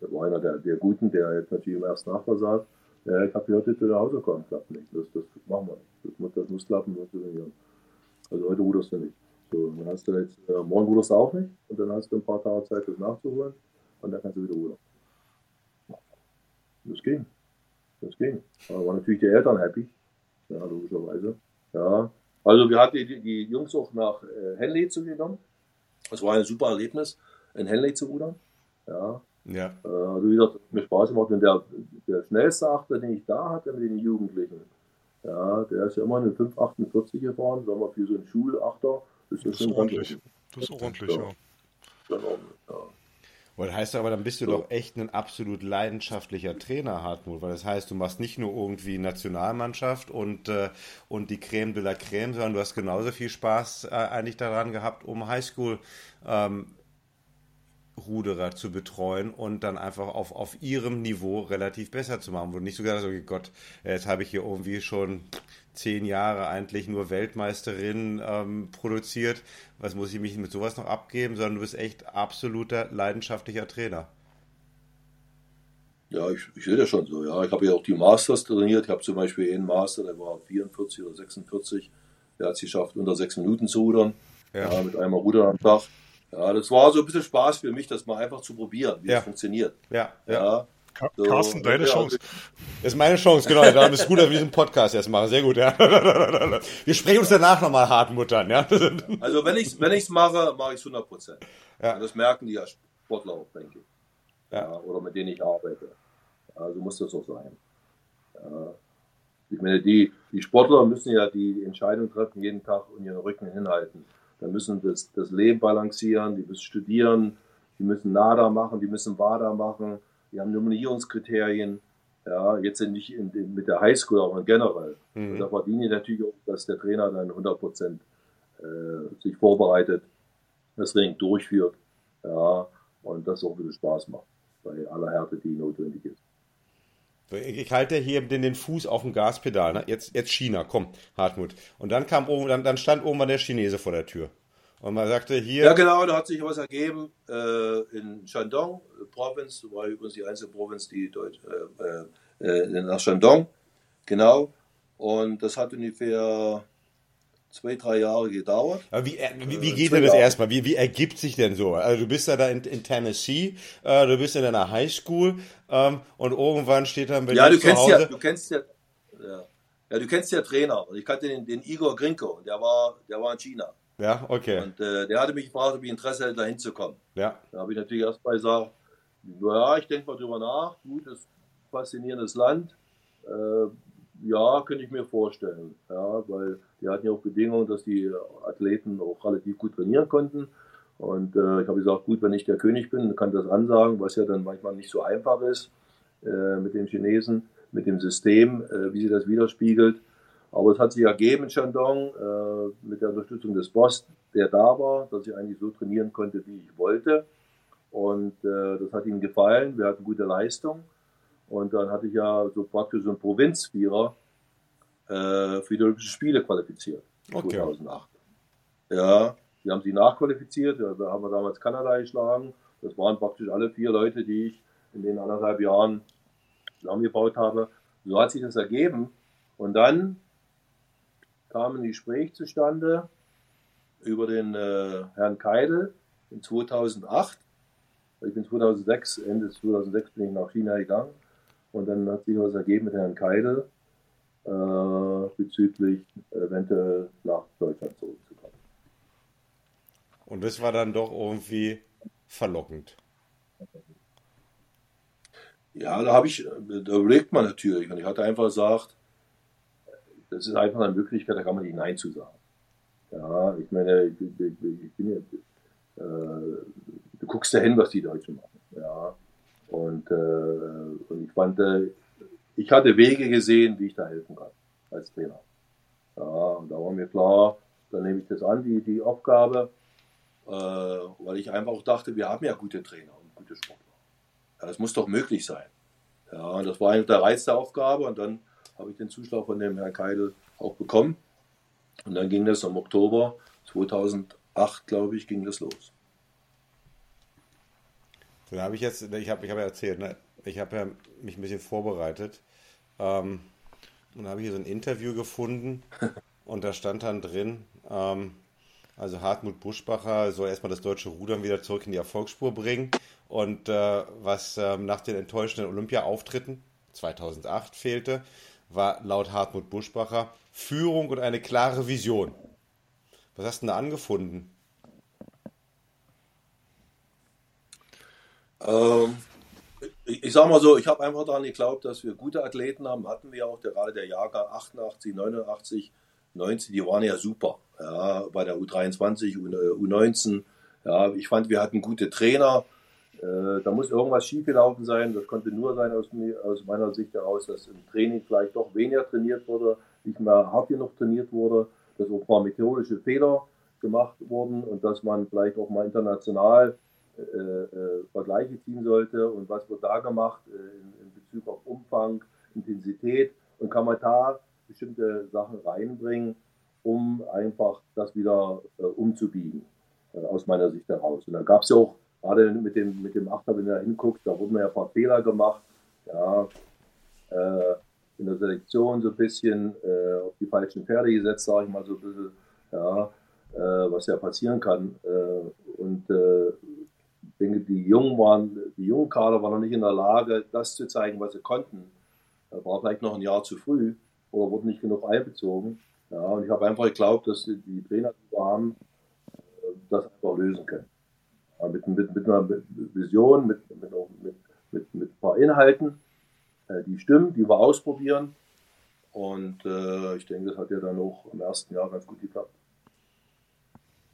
Das war einer der, der Guten, der jetzt natürlich im ersten Nachbar sagt, ja, ich habe gehört, dass der Hausaufgaben klappt nicht. Das, das machen wir nicht. Das muss, das muss klappen. Also heute ruderst du nicht. So, dann hast du jetzt, äh, morgen ruderst du auch nicht und dann hast du ein paar Tage Zeit, das nachzuholen und dann kannst du wieder rudern. Das ging. Das ging. Da waren natürlich die Eltern happy. Ja, logischerweise. Ja. Also wir hatten die, die Jungs auch nach äh, Henley zugenommen. Das war ein super Erlebnis, in Henley zu rudern. Ja. Ja. Äh, also wie gesagt, mir Spaß gemacht. Und der, der schnellste Achter, den ich da hatte mit den Jugendlichen, ja, der ist ja immer eine 548 gefahren, sagen wir für so einen Schulachter. Das, das ist ordentlich. Das ist ordentlich, ja. ja. ja. Und das heißt aber, dann bist du so. doch echt ein absolut leidenschaftlicher Trainer, Hartmut, weil das heißt, du machst nicht nur irgendwie Nationalmannschaft und, äh, und die Creme de la Creme, sondern du hast genauso viel Spaß äh, eigentlich daran gehabt, um Highschool ähm, Ruderer zu betreuen und dann einfach auf, auf ihrem Niveau relativ besser zu machen. Wo du nicht so gedacht hast, okay Gott, jetzt habe ich hier irgendwie schon zehn Jahre eigentlich nur Weltmeisterin ähm, produziert. Was muss ich mich mit sowas noch abgeben? Sondern du bist echt absoluter leidenschaftlicher Trainer. Ja, ich, ich sehe das schon so. Ja, ich habe ja auch die Masters trainiert. Ich habe zum Beispiel einen Master, der war 44 oder 46. Der hat es geschafft, unter sechs Minuten zu rudern. Ja. ja mit einmal Rudern am Tag. Ja, das war so ein bisschen Spaß für mich, das mal einfach zu probieren, wie ja. es funktioniert. Ja, ja. Ja. So, Carsten, deine Chance. Das ist meine Chance, genau. Darum ist es gut, dass wir diesen Podcast jetzt machen. Sehr gut, ja. Wir sprechen uns danach nochmal hart muttern, ja. Also wenn ich es wenn mache, mache ich es 100 Prozent. Ja. das merken die ja Sportler auch, denke ich. Ja. ja. Oder mit denen ich arbeite. Also muss das auch sein. Ja. Ich meine, die, die Sportler müssen ja die Entscheidung treffen, jeden Tag und ihren Rücken hinhalten. Da müssen das, das Leben balancieren, die müssen studieren, die müssen NADA machen, die müssen WADA machen, die haben Nominierungskriterien. Ja, jetzt nicht in, in, mit der Highschool, aber generell. Mhm. Und da verdiene ich natürlich auch, dass der Trainer dann 100 Prozent äh, sich vorbereitet, das Training durchführt. Ja, und das auch bisschen Spaß macht bei aller Härte, die notwendig ist. Ich halte hier den, den Fuß auf dem Gaspedal. Ne? Jetzt, jetzt China, komm, Hartmut. Und dann kam oben, dann, dann stand oben der Chinese vor der Tür. Und man sagte hier. Ja, genau, da hat sich was ergeben äh, in Shandong, Provinz, war übrigens die einzige Provinz, die Deutsch, äh, äh, äh, nach Shandong, genau. Und das hat ungefähr zwei, drei Jahre gedauert. Aber wie, äh, wie, wie geht denn das erstmal? Wie, wie ergibt sich denn so? Also du bist ja da in, in Tennessee, äh, du bist in deiner Highschool ähm, und irgendwann steht dann bei ja, dir du kennst Hause... Ja, du kennst ja, ja, ja, du kennst ja Trainer. Ich kannte den, den Igor Grinko, der war, der war in China. Ja, okay. Und äh, der hatte mich gefragt, ob ich Interesse hätte, da hinzukommen. Ja. Da habe ich natürlich erst mal gesagt, ja, ich denke mal drüber nach. Gut, das ist ein faszinierendes Land. Äh, ja, könnte ich mir vorstellen. Ja, weil die hatten ja auch Bedingungen, dass die Athleten auch relativ gut trainieren konnten. Und äh, ich habe gesagt, gut, wenn ich der König bin, kann das ansagen, was ja dann manchmal nicht so einfach ist äh, mit den Chinesen, mit dem System, äh, wie sie das widerspiegelt. Aber es hat sich ergeben in Shandong äh, mit der Unterstützung des Boss, der da war, dass ich eigentlich so trainieren konnte, wie ich wollte. Und äh, das hat ihm gefallen. Wir hatten gute Leistung. Und dann hatte ich ja so praktisch so einen Provinzvierer äh, für die Olympischen Spiele qualifiziert. Okay. 2008. Ja, die haben sie nachqualifiziert. Ja, da haben wir damals Kanada geschlagen. Das waren praktisch alle vier Leute, die ich in den anderthalb Jahren zusammengebaut habe. So hat sich das ergeben. Und dann kam ein Gespräch zustande über den äh, Herrn Keidel in 2008. Ich bin 2006, Ende 2006 bin ich nach China gegangen und dann hat sich was ergeben mit Herrn Keidel. äh, bezüglich eventuell nach Deutschland zurückzukommen. Und das war dann doch irgendwie verlockend. Ja, da habe ich, da überlegt man natürlich. Und ich hatte einfach gesagt, das ist einfach eine Möglichkeit, da kann man nicht Nein zu sagen. Ja, ich meine, ich, bin ja, äh, du guckst ja hin, was die Deutschen machen. Ja, und, äh, und ich fand, äh, ich hatte Wege gesehen, wie ich da helfen kann als Trainer. Ja, und da war mir klar, dann nehme ich das an, die, die Aufgabe, äh, weil ich einfach auch dachte, wir haben ja gute Trainer und gute Sportler. Ja, das muss doch möglich sein. Ja, und das war eigentlich der Reiz der Aufgabe und dann habe ich den Zuschlag von dem Herrn Keidel auch bekommen. Und dann ging das im Oktober 2008, glaube ich, ging das los. Dann habe ich jetzt, ich habe ich hab ja erzählt, ne? ich habe ja mich ein bisschen vorbereitet. Ähm, und habe hier so ein Interview gefunden und da stand dann drin, ähm, also Hartmut Buschbacher soll erstmal das deutsche Rudern wieder zurück in die Erfolgsspur bringen. Und äh, was ähm, nach den enttäuschenden Olympia-Auftritten 2008 fehlte, war laut Hartmut Buschbacher Führung und eine klare Vision. Was hast du denn da angefunden? Ähm, ich, sag mal so, ich habe einfach daran geglaubt, dass wir gute Athleten haben. Hatten wir auch, gerade der Jahrgang 88, 89, 90, die waren ja super. Ja, bei der U23, U19. Ja, ich fand, wir hatten gute Trainer. Äh, da muss irgendwas schiefgelaufen sein. Das konnte nur sein aus, aus, meiner Sicht heraus, dass im Training vielleicht doch weniger trainiert wurde, nicht mehr hart genug trainiert wurde, dass auch mal methodische Fehler gemacht wurden und dass man vielleicht auch mal international äh, äh, Vergleiche ziehen sollte und was wird da gemacht äh, in, in, Bezug auf Umfang, Intensität und kann man da bestimmte Sachen reinbringen, um einfach das wieder äh, umzubiegen, äh, aus meiner Sicht heraus. Und da gab es ja auch gerade mit dem, mit dem Achter, wenn du da hinguckst, da wurden ja ein paar Fehler gemacht. Ja, äh, in der Selektion so ein bisschen äh, auf die falschen Pferde gesetzt, sage ich mal so ein bisschen, ja, äh, was ja passieren kann. Äh, und äh, ich denke, die Jungen waren, die jungen Kader waren noch nicht in der Lage, das zu zeigen, was sie konnten. War vielleicht noch ein Jahr zu früh oder wurden nicht genug einbezogen. Ja, und ich habe einfach geglaubt, dass die Trainer, die wir haben, das einfach lösen können mit, mit, mit einer Vision, mit, mit, mit, mit, ein paar Inhalten, äh, die stimmen, die wir ausprobieren. Und äh, ich denke, das hat ja dann auch im ersten Jahr ganz gut geklappt.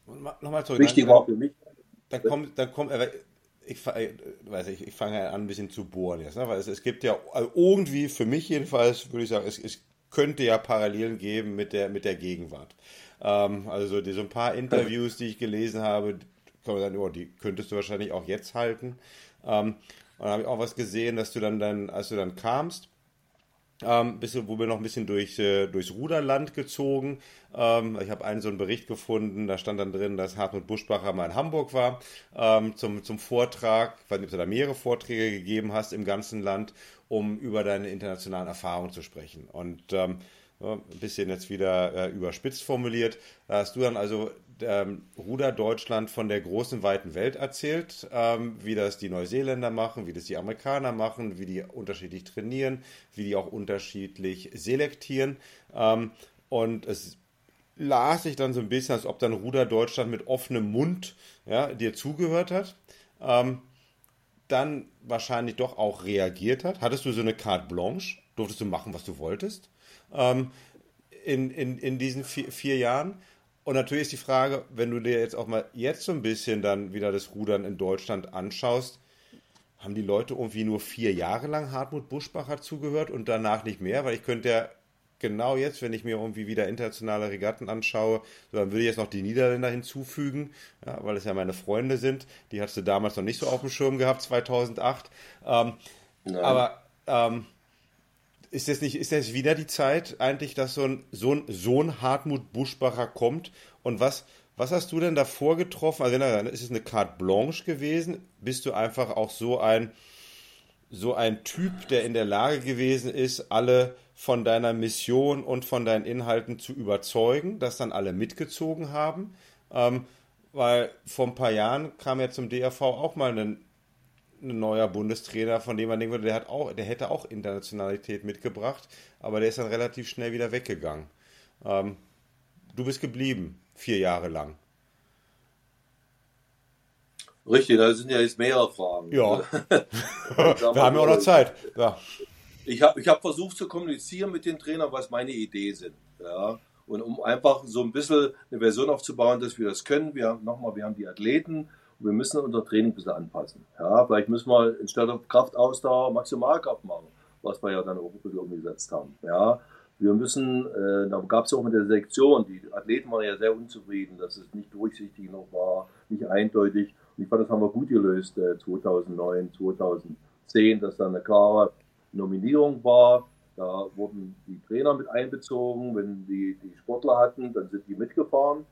Nochmal zurück. Wichtig war für mich. Dann kommt, dann kommt, äh, ich, weiß ich, ich fange an ein bisschen zu bohren jetzt, ne? weil es, es gibt ja also irgendwie, für mich jedenfalls, würde ich sagen, es, es könnte ja Parallelen geben mit der, mit der Gegenwart. Ähm, also die, so ein paar Interviews, die ich gelesen habe, kann man sagen, oh, die könntest du wahrscheinlich auch jetzt halten. Ähm, und dann habe ich auch was gesehen, dass du dann, dann als du dann kamst, ähm, bist du, wo wir noch ein bisschen durch, äh, durchs Ruderland gezogen. Ähm, ich habe einen so einen Bericht gefunden, da stand dann drin, dass Hartmut Buschbacher mal in Hamburg war ähm, zum, zum Vortrag. Ich du da mehrere Vorträge gegeben hast im ganzen Land, um über deine internationalen Erfahrungen zu sprechen. Und ähm, ein bisschen jetzt wieder äh, überspitzt formuliert. Hast du dann also ähm, Ruder Deutschland von der großen, weiten Welt erzählt, ähm, wie das die Neuseeländer machen, wie das die Amerikaner machen, wie die unterschiedlich trainieren, wie die auch unterschiedlich selektieren. Ähm, und es las sich dann so ein bisschen, als ob dann Ruder Deutschland mit offenem Mund ja, dir zugehört hat. Ähm, dann wahrscheinlich doch auch reagiert hat. Hattest du so eine Carte Blanche? Durftest du machen, was du wolltest? Ähm, in, in, in diesen vier, vier Jahren? Und natürlich ist die Frage, wenn du dir jetzt auch mal jetzt so ein bisschen dann wieder das Rudern in Deutschland anschaust, haben die Leute irgendwie nur vier Jahre lang Hartmut Buschbacher zugehört und danach nicht mehr? Weil ich könnte ja genau jetzt, wenn ich mir irgendwie wieder internationale Regatten anschaue, dann würde ich jetzt noch die Niederländer hinzufügen, ja, weil es ja meine Freunde sind. Die hattest du damals noch nicht so auf dem Schirm gehabt, 2008. Ähm, aber ähm, ist das nicht, ist das wieder die Zeit eigentlich, dass so ein, so ein, Hartmut Buschbacher kommt? Und was, was hast du denn davor getroffen? Also, ist es eine Carte Blanche gewesen? Bist du einfach auch so ein, so ein Typ, der in der Lage gewesen ist, alle von deiner Mission und von deinen Inhalten zu überzeugen, dass dann alle mitgezogen haben? Ähm, weil vor ein paar Jahren kam ja zum DRV auch mal ein ein neuer Bundestrainer, von dem man denken würde, der, hat auch, der hätte auch Internationalität mitgebracht, aber der ist dann relativ schnell wieder weggegangen. Ähm, du bist geblieben, vier Jahre lang. Richtig, da sind ja jetzt mehrere Fragen. Ja. Wir haben ja auch noch Zeit. Ja. Ich habe ich hab versucht zu kommunizieren mit den Trainern, was meine Ideen sind. Ja. Und um einfach so ein bisschen eine Version aufzubauen, dass wir das können. Wir nochmal, wir haben die Athleten wir müssen unser Training ein bisschen anpassen. Ja, vielleicht müssen wir auf Kraftausdauer Maximalkraft machen, was wir ja dann auch ein bisschen umgesetzt haben. Ja, wir müssen, äh, da gab es auch mit der Selektion, die Athleten waren ja sehr unzufrieden, dass es nicht durchsichtig noch war, nicht eindeutig. Und ich fand, das haben wir gut gelöst äh, 2009, 2010, dass da eine klare Nominierung war. Da wurden die Trainer mit einbezogen. Wenn die, die Sportler hatten, dann sind die mitgefahren.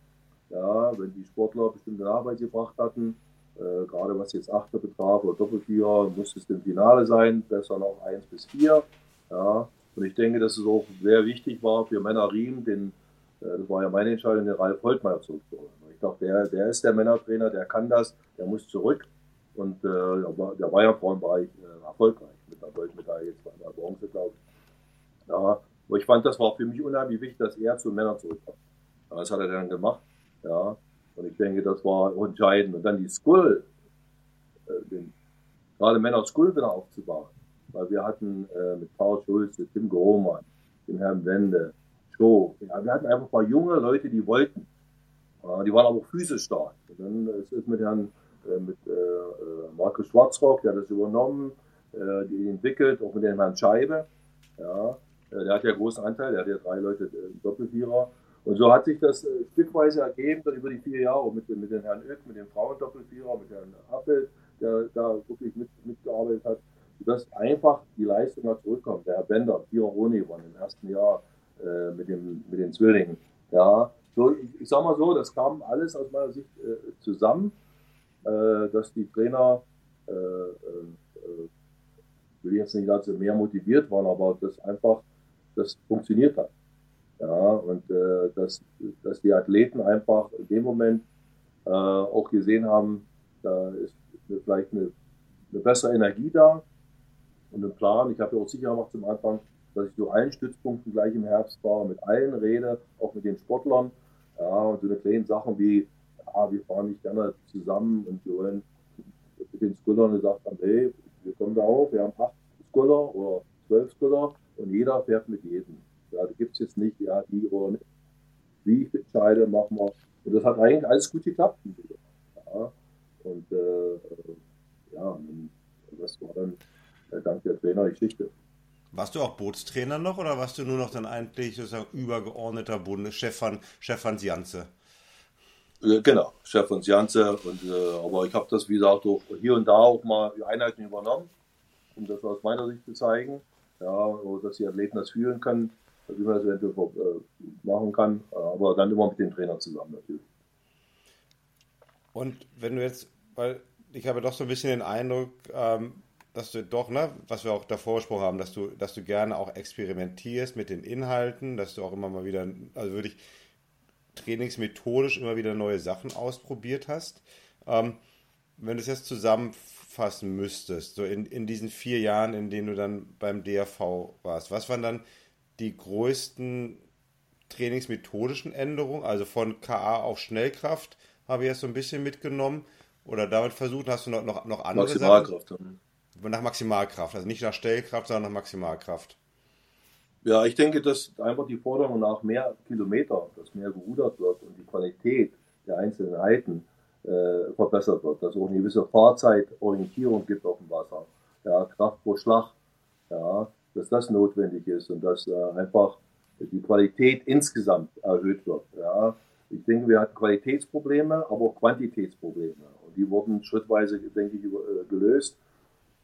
Ja, wenn die Sportler bestimmte Nachweise gebracht hatten, äh, gerade was jetzt Achter betraf oder Doppelvierer, musste es im Finale sein, besser noch 1 bis 4. Ja, und ich denke, dass es auch sehr wichtig war für Männer Riem, den, äh, das war ja meine Entscheidung, den Ralf Holtmeier zurückzuholen. Ich dachte, der, der ist der Männertrainer, der kann das, der muss zurück. Und äh, der, war, der war ja im Frauenbereich äh, erfolgreich mit der Goldmedaille, zweimal Bronze, glaube ich. Ja, aber ich fand, das war für mich unheimlich wichtig, dass er zu Männern zurückkommt. Das hat er dann gemacht. Ja, und ich denke, das war entscheidend. Und dann die Skull, äh, den, gerade Männer Skull wieder aufzubauen weil wir hatten äh, mit Paul Schulze, Tim Grohmann, dem Herrn Wende, Show, ja, wir hatten einfach ein paar junge Leute, die wollten. Äh, die waren aber physisch stark. Und dann ist es mit Herrn äh, mit äh, äh, Markus Schwarzrock, der hat das übernommen, äh, die entwickelt, auch mit dem Herrn Scheibe. Ja, der hat ja großen Anteil, der hat ja drei Leute Doppelvierer. Und so hat sich das stückweise ergeben, dann über die vier Jahre mit, mit den Herrn Oeck, mit dem Frauendoppelvierer, mit Herrn Appel, der da wirklich mit, mitgearbeitet hat dass einfach die Leistung da zurückkommt. Der Herr Bender, Vierer Roni von im ersten Jahr äh, mit, dem, mit den Zwillingen. Ja, so, ich, ich sag mal so, das kam alles aus meiner Sicht äh, zusammen, äh, dass die Trainer, äh, äh, äh, will jetzt nicht dazu mehr motiviert waren, aber das einfach, das funktioniert hat. Ja, und dass, dass die Athleten einfach in dem Moment auch gesehen haben, da ist vielleicht eine, eine bessere Energie da, und einen Plan. Ich habe ja auch sicher gemacht zum Anfang, dass ich zu allen Stützpunkten gleich im Herbst war, mit allen rede, auch mit den Sportlern. Ja, und so eine kleinen Sachen wie, ja, wir fahren nicht gerne zusammen und wir wollen mit den Skullern gesagt haben, hey, wir kommen da auf, wir haben acht Skuller oder zwölf Skuller und jeder fährt mit jedem. Gibt es jetzt nicht, ja, die oder nicht. Wie ich entscheide, machen wir. Und das hat eigentlich alles gut geklappt. Ja, und äh, ja, das war dann äh, dank der Trainergeschichte. Warst du auch Bootstrainer noch oder warst du nur noch dann eigentlich sozusagen übergeordneter Bundeschef von Stefan Janze? Äh, genau, Chef von Janze. Und, äh, aber ich habe das, wie gesagt, auch hier und da auch mal die Einheiten übernommen, um das aus meiner Sicht zu zeigen. Ja, dass die Athleten das fühlen können, wie man das eventuell äh, machen kann. Aber dann immer mit dem Trainer zusammen natürlich. Und wenn du jetzt, weil ich habe doch so ein bisschen den Eindruck, ähm, dass du doch, ne, was wir auch davor gesprochen haben, dass du, dass du gerne auch experimentierst mit den Inhalten, dass du auch immer mal wieder, also würde ich trainingsmethodisch immer wieder neue Sachen ausprobiert hast. Ähm, wenn du es jetzt zusammenfassen müsstest, so in, in diesen vier Jahren, in denen du dann beim DRV warst, was waren dann die größten trainingsmethodischen Änderungen, also von KA auf Schnellkraft, habe ich jetzt so ein bisschen mitgenommen. Oder damit versucht, hast du noch, noch, noch andere Maximalkraft. Sachen? Nach Maximalkraft, also nicht nach Stellkraft, sondern nach Maximalkraft. Ja, ich denke, dass einfach die Forderung nach mehr Kilometer, dass mehr gerudert wird und die Qualität der einzelnen Einheiten äh, verbessert wird, dass es auch eine gewisse Fahrzeitorientierung gibt auf dem Wasser, ja, Kraft pro Schlag, ja, dass das notwendig ist und dass äh, einfach die Qualität insgesamt erhöht wird. Ja. Ich denke, wir hatten Qualitätsprobleme, aber auch Quantitätsprobleme und die wurden schrittweise, denke ich, äh, gelöst.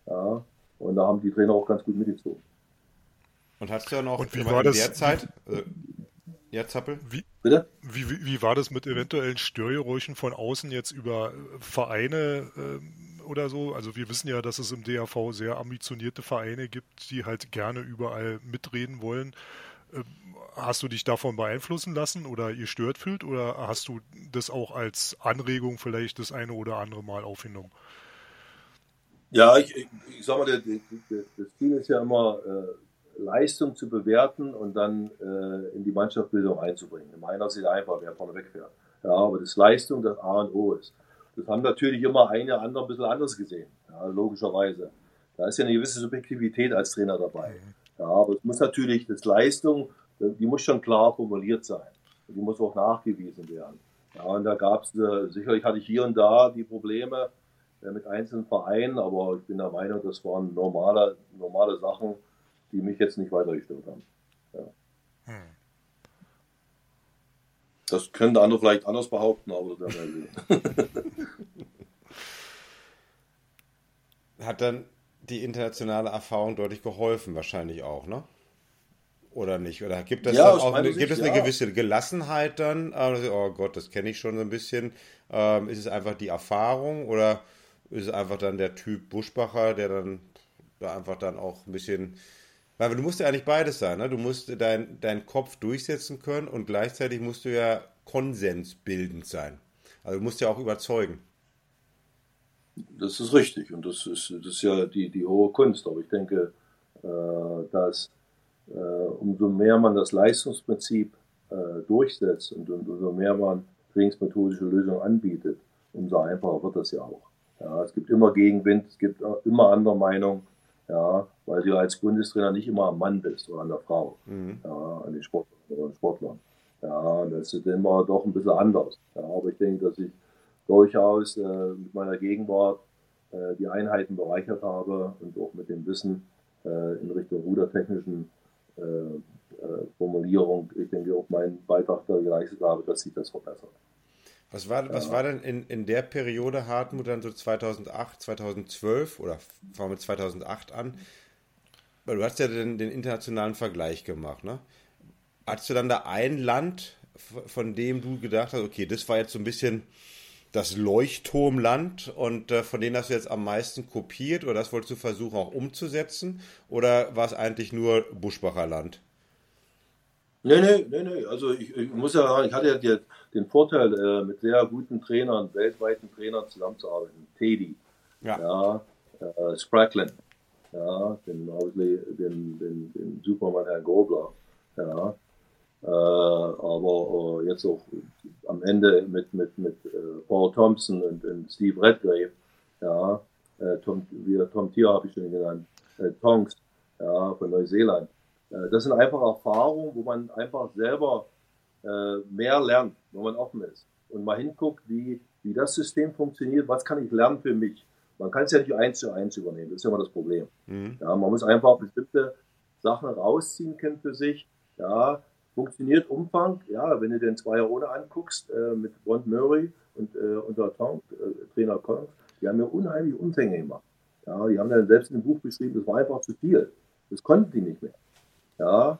Ja, und da haben die Trainer auch ganz gut mitgezogen. Und hast du ja noch und wie war das, der Zeit, äh, ja, Zappel? Wie, Bitte? Wie, wie, wie, war das mit eventuellen Störgeräuschen von außen jetzt über Vereine äh, oder so? Also wir wissen ja, dass es im DAV sehr ambitionierte Vereine gibt, die halt gerne überall mitreden wollen. Äh, hast du dich davon beeinflussen lassen oder ihr stört fühlt oder hast du das auch als Anregung vielleicht das eine oder andere Mal aufgenommen? Ja, ich, ich, sag mal, der, der, das Ziel ist ja immer, äh, Leistung zu bewerten und dann äh, in die Mannschaftsbildung einzubringen. In meiner Sicht einfach, wer vorne wegfährt. Ja, aber das Leistung das A und O ist. Das haben natürlich immer eine oder andere ein bisschen anders gesehen, ja, logischerweise. Da ist ja eine gewisse Subjektivität als Trainer dabei. Ja, aber es muss natürlich, das Leistung, die muss schon klar formuliert sein. Die muss auch nachgewiesen werden. Ja, und da gab es, äh, sicherlich hatte ich hier und da die Probleme äh, mit einzelnen Vereinen, aber ich bin der Meinung, das waren normale, normale Sachen, die mich jetzt nicht weiter gestört haben. Ja. Hm. Das könnte andere vielleicht anders behaupten, aber das werden Hat dann die internationale Erfahrung deutlich geholfen, wahrscheinlich auch, ne? Oder nicht? Oder gibt es ja, auch eine, gibt es eine ja. gewisse Gelassenheit dann? Also, oh Gott, das kenne ich schon so ein bisschen. Ähm, ist es einfach die Erfahrung oder ist es einfach dann der Typ Buschbacher, der dann da einfach dann auch ein bisschen. Weil du musst ja eigentlich beides sein, ne? Du musst deinen dein Kopf durchsetzen können und gleichzeitig musst du ja konsensbildend sein. Also du musst ja auch überzeugen. Das ist richtig und das ist, das ist ja die, die hohe Kunst. Aber ich denke, äh, dass äh, umso mehr man das Leistungsprinzip äh, durchsetzt und, umso mehr man trainingsmethodische Lösungen anbietet, umso einfacher wird das ja auch. Ja, es gibt immer Gegenwind, es gibt immer andere Meinungen, ja, weil du als Bundestrainer nicht immer am Mann bist oder an der Frau, mhm. ja, an den Sportlern Sportlern. Ja, das ist immer doch ein bisschen anders. Ja, aber ich denke, dass ich durchaus äh, mit meiner Gegenwart äh, die Einheiten bereichert habe und auch mit dem Wissen äh, in Richtung rudertechnischen äh, äh, Formulierung, ich denke, auch meinen Beitrag da geleistet habe, dass sich das verbessert. Was war, was war denn in, in der Periode, Hartmut, dann so 2008, 2012 oder fangen wir mit 2008 an? Weil du hast ja den, den internationalen Vergleich gemacht, ne? Hattest du dann da ein Land, von dem du gedacht hast, okay, das war jetzt so ein bisschen das Leuchtturmland und äh, von denen hast du jetzt am meisten kopiert oder das wolltest du versuchen auch umzusetzen oder war es eigentlich nur Buschbacher Land? Nee, nee, nee, nee. Also ich, ich muss ja sagen, ich hatte ja den Vorteil, äh, mit sehr guten Trainern, weltweiten Trainern zusammenzuarbeiten. Teddy, ja, ja äh, Spracklin, ja, den, den, den, den Superman Herrn Gobler, ja, äh, aber äh, jetzt auch am Ende mit, mit, mit äh, Paul Thompson und, und Steve Redgrave, ja, äh, Tom, wieder Tom Tier habe ich schon genannt, Tonks, ja, von Neuseeland. Äh, das sind einfach Erfahrungen, wo man einfach selber äh, mehr lernt, wenn man offen ist und mal hinguckt, wie, wie das System funktioniert, was kann ich lernen für mich. Man kann es ja nicht eins zu eins übernehmen, das ist ja immer das Problem. Mhm. Ja, man muss einfach bestimmte Sachen rausziehen können für sich. Ja, funktioniert Umfang, ja, wenn du den Zweier ohne anguckst, äh, mit Bond Murray und, äh, und der Tonk, äh, Trainer Kong, die haben ja unheimlich Umfänge gemacht. Ja, die haben dann selbst im Buch beschrieben, das war einfach zu viel. Das konnten die nicht mehr. Ja,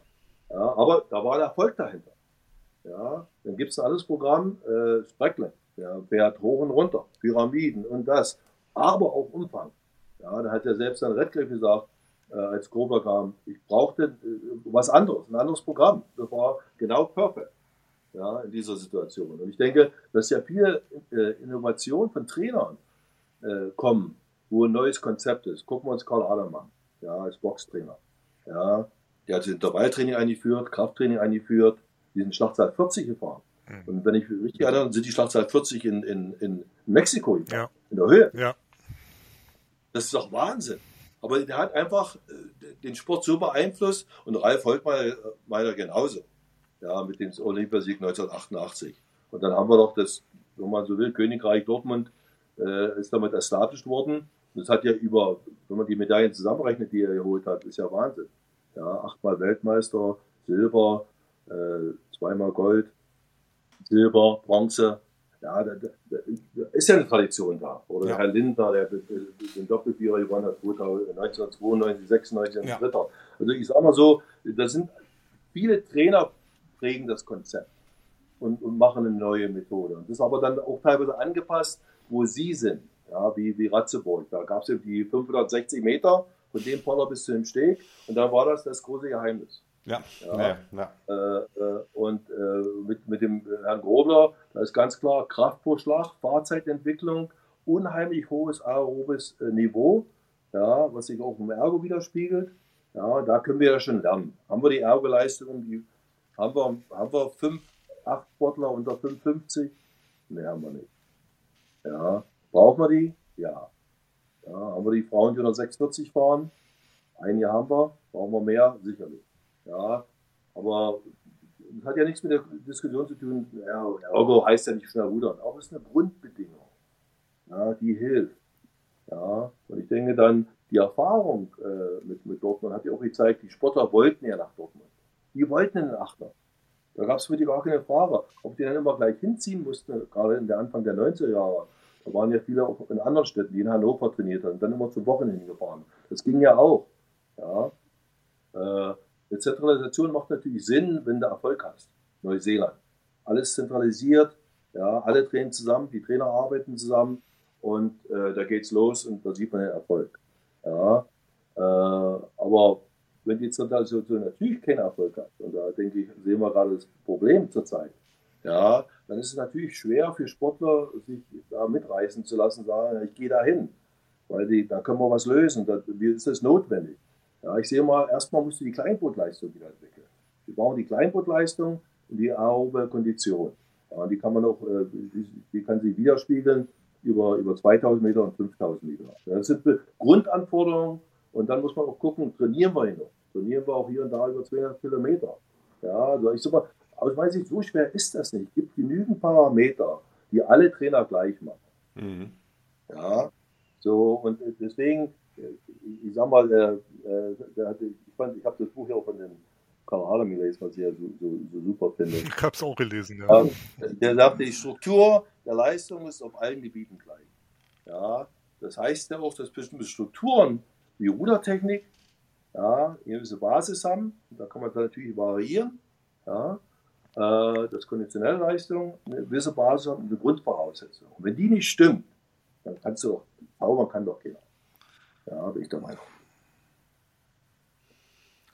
ja aber da war der Erfolg dahinter. Ja, dann gibt es ein anderes Programm, äh, Spreckle, ja, fährt hoch und runter, Pyramiden und das, aber auch Umfang. Ja, da hat ja selbst dann Redcliffe gesagt, äh, als Grober kam. Ich brauchte äh, was anderes, ein anderes Programm. Das war genau perfekt ja, in dieser Situation. Und ich denke, dass ja viele äh, Innovationen von Trainern äh, kommen, wo ein neues Konzept ist. Gucken wir uns Karl Adam an, ja, als Boxtrainer. Ja, der hat Intervalltraining eingeführt, Krafttraining eingeführt, die sind Schlachtzahl 40 gefahren. Mhm. Und wenn ich richtig erinnere, sind die Schlachtzahl 40 in, in, in Mexiko gefahren, ja. in der Höhe. Ja. Das ist doch Wahnsinn. Aber der hat einfach äh, den Sport so beeinflusst und Ralf Holtmeier genauso. Ja, mit dem Olympiasieg 1988. Und dann haben wir doch das, wenn man so will, Königreich Dortmund äh, ist damit established worden. Das hat ja über, wenn man die Medaillen zusammenrechnet, die er geholt hat, ist ja Wahnsinn. Ja, achtmal Weltmeister, Silber, äh, zweimal Gold, Silber, Bronze, ja, da, da, da, ist ja eine Tradition da. Oder ja. Herr Lindner, der den Doppelvierer gewonnen hat, 1992, 96 ja. Dritter. Also ich sage mal so, da sind viele Trainer prägen das Konzept und, und machen eine neue Methode. Und das ist aber dann auch teilweise angepasst, wo sie sind. Ja, wie, wie Ratzeburg. Da gab es ja die 560 Meter von dem Poller bis zu dem Steg. Und da war das das große Geheimnis. Ja, ja, ja. Äh, äh, und äh, mit, mit dem Herrn Grobler, da ist ganz klar Kraft pro Schlag, Fahrzeitentwicklung, unheimlich hohes aerobes äh, Niveau. ja, was sich auch im Ergo widerspiegelt. Ja, da können wir ja schon lernen. Haben wir die Ergoleistungen, die haben wir, haben wir fünf, acht Sportler unter 55? Ne, haben wir nicht. Ja, brauchen wir die? Ja. Ja. Haben wir die Frauen, die unter 640 fahren? Einige haben wir, brauchen wir mehr? Sicherlich. Ja, aber das hat ja nichts mit der Diskussion zu tun. Ja, Ergo heißt ja nicht schnell rudern. Auch ist eine Grundbedingung. Ja, die hilft. Ja, und ich denke dann, die Erfahrung äh, mit, mit Dortmund hat ja auch gezeigt, die Sportler wollten ja nach Dortmund. Die wollten in den Achter. Da gab es für die gar keine Frage. Ob die dann immer gleich hinziehen mussten, gerade in der Anfang der 90er Jahre. Da waren ja viele auch in anderen Städten, die in Hannover trainiert haben, dann immer zu Wochenenden gefahren. Das ging ja auch. Ja. Äh, eine Zentralisation macht natürlich Sinn, wenn du Erfolg hast. Neuseeland. Alles zentralisiert, ja, alle trainen zusammen, die Trainer arbeiten zusammen und äh, da geht's los und da sieht man den Erfolg. Ja, äh, aber wenn die Zentralisation natürlich keinen Erfolg hat, und da denke ich, sehen wir gerade das Problem zurzeit, ja, dann ist es natürlich schwer für Sportler, sich da mitreißen zu lassen, sagen, ich gehe da hin, weil die, da können wir was lösen, da, ist das notwendig. Ja, ich sehe mal, erstmal musst du die Kleinbootleistung wieder entwickeln. Wir brauchen die Kleinbootleistung und die aerobe Kondition. Ja, die kann man auch, äh, die, die, kann sich widerspiegeln über, über 2000 Meter und 5000 Meter. Das sind Grundanforderungen und dann muss man auch gucken, trainieren wir ihn noch. Trainieren wir auch hier und da über 200 Kilometer. Ja, also ich sag mal, aus meiner Sicht, so schwer ist das nicht. Es gibt genügend Parameter, die alle Trainer gleich machen. Mhm. Ja, so und deswegen ich sag mal, der, äh, der hatte, ich fand, ich habe das Buch ja auch von dem Karl Adam gelesen, was ich ja so, so, so super finde. Ich habe es auch gelesen, ja. Der sagte, die Struktur der Leistung ist auf allen Gebieten gleich. Ja, das heißt ja auch, dass bestimmte Strukturen wie Rudertechnik ja, eine gewisse Basis haben. Da kann man dann natürlich variieren. Ja, äh, das konditionelle Leistung eine gewisse Basis haben, eine Grundvoraussetzung. Und wenn die nicht stimmt, dann kannst du doch, zaubern kann doch keiner. Ja, bin ich der Meinung.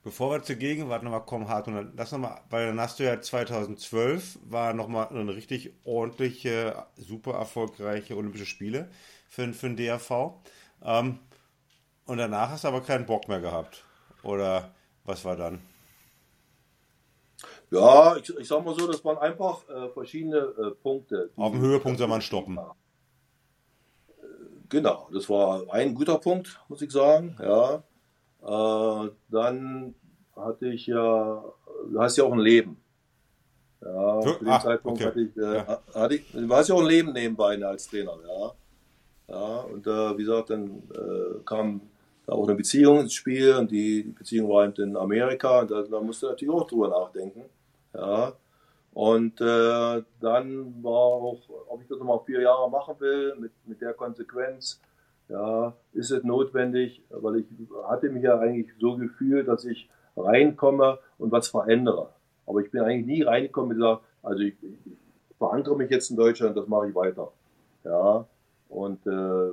Bevor wir zur Gegenwart nochmal kommen, Hartmut, lass nochmal, weil dann hast du ja 2012 war nochmal eine richtig ordentliche, super erfolgreiche Olympische Spiele für, für den DRV. Ähm, und danach hast du aber keinen Bock mehr gehabt. Oder was war dann? Ja, ich, ich sag mal so, das waren einfach äh, verschiedene äh, Punkte. Auf dem Höhepunkt soll man stoppen. Genau, das war ein guter Punkt, muss ich sagen. Ja. Äh, dann hatte ich ja, du hast ja auch ein Leben. Ja, zu dem ah, Zeitpunkt okay. hatte ich, äh, ja. hatte ich, du hast ja auch ein Leben nebenbei als Trainer, ja. Ja, und äh, wie gesagt, dann äh, kam da auch eine Beziehung ins Spiel und die, Beziehung war eben in Amerika und da, da musste natürlich auch drüber nachdenken. Ja. Und äh, dann war auch, ob ich das nochmal vier Jahre machen will, mit, mit der Konsequenz, ja, ist es notwendig, weil ich hatte mich ja eigentlich so gefühlt, dass ich reinkomme und was verändere. Aber ich bin eigentlich nie reingekommen mit dieser, also ich, ich verankere mich jetzt in Deutschland, das mache ich weiter. Ja, und äh,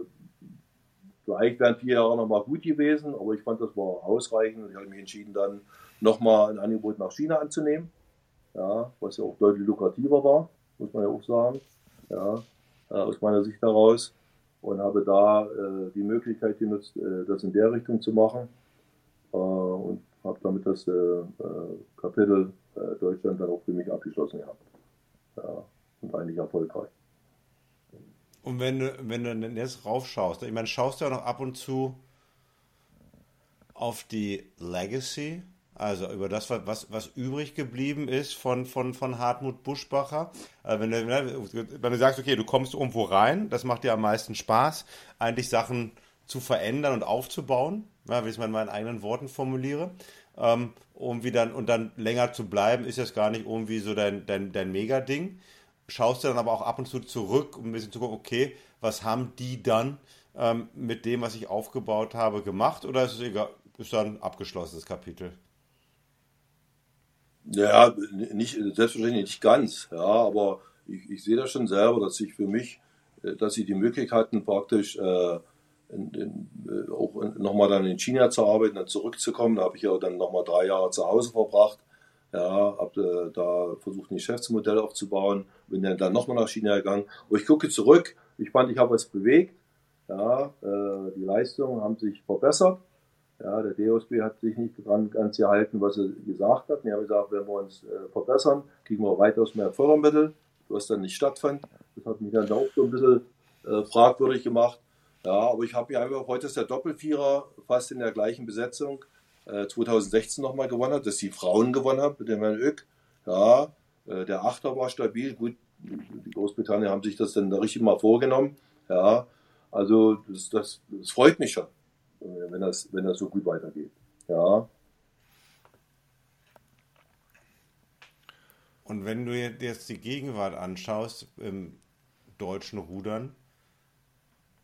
vielleicht wären vier Jahre nochmal gut gewesen, aber ich fand, das war ausreichend und ich habe mich entschieden, dann nochmal ein Angebot nach China anzunehmen ja, was ja auch deutlich lukrativer war, muss man ja auch sagen, ja, äh, aus meiner Sicht heraus. Und habe da äh, die Möglichkeit genutzt, äh, das in der Richtung zu machen. Äh, und habe damit das äh, äh, Kapitel Deutschland dann auch für mich abgeschlossen gehabt. Ja, und eigentlich erfolgreich. Und wenn du, wenn du jetzt raufschaust, ich meine, schaust du ja noch ab und zu auf die Legacy also über das, was, was übrig geblieben ist von, von, von Hartmut Buschbacher. Also wenn, du, ne, wenn du sagst, okay, du kommst irgendwo rein, das macht dir am meisten Spaß, eigentlich Sachen zu verändern und aufzubauen, wie ich es mal in meinen eigenen Worten formuliere. Ähm, irgendwie dann, und dann länger zu bleiben, ist jetzt gar nicht irgendwie so dein, dein, dein Mega-Ding. Schaust du dann aber auch ab und zu zurück, um ein bisschen zu gucken, okay, was haben die dann ähm, mit dem, was ich aufgebaut habe, gemacht? Oder ist es egal, ist dann abgeschlossenes Kapitel? Ja, nicht, selbstverständlich nicht ganz, ja, aber ich, ich sehe das schon selber, dass ich für mich, äh, dass sie die Möglichkeit hatten, praktisch äh, in, in, äh, auch nochmal dann in China zu arbeiten, dann zurückzukommen. Da habe ich ja dann nochmal drei Jahre zu Hause verbracht. Ja, habe äh, da versucht, ein Geschäftsmodell aufzubauen, bin dann, dann nochmal nach China gegangen. Und ich gucke zurück, ich fand, ich habe was bewegt. Ja, äh, die Leistungen haben sich verbessert. Ja, der DOSB hat sich nicht dran ganz gehalten, was er gesagt hat. Er hat gesagt, wenn wir uns äh, verbessern, kriegen wir weitaus mehr Fördermittel, was dann nicht stattfand. Das hat mich dann auch so ein bisschen äh, fragwürdig gemacht. Ja, aber ich habe ja einfach, heute ist der Doppelvierer fast in der gleichen Besetzung. Äh, 2016 nochmal gewonnen hat, dass die Frauen gewonnen haben mit dem Herrn Öck. Ja, äh, der Achter war stabil. Gut, die Großbritannien haben sich das dann da richtig mal vorgenommen. Ja, also das, das, das freut mich schon, wenn das, wenn das so gut weitergeht. Ja. Und wenn du jetzt die Gegenwart anschaust im deutschen Rudern,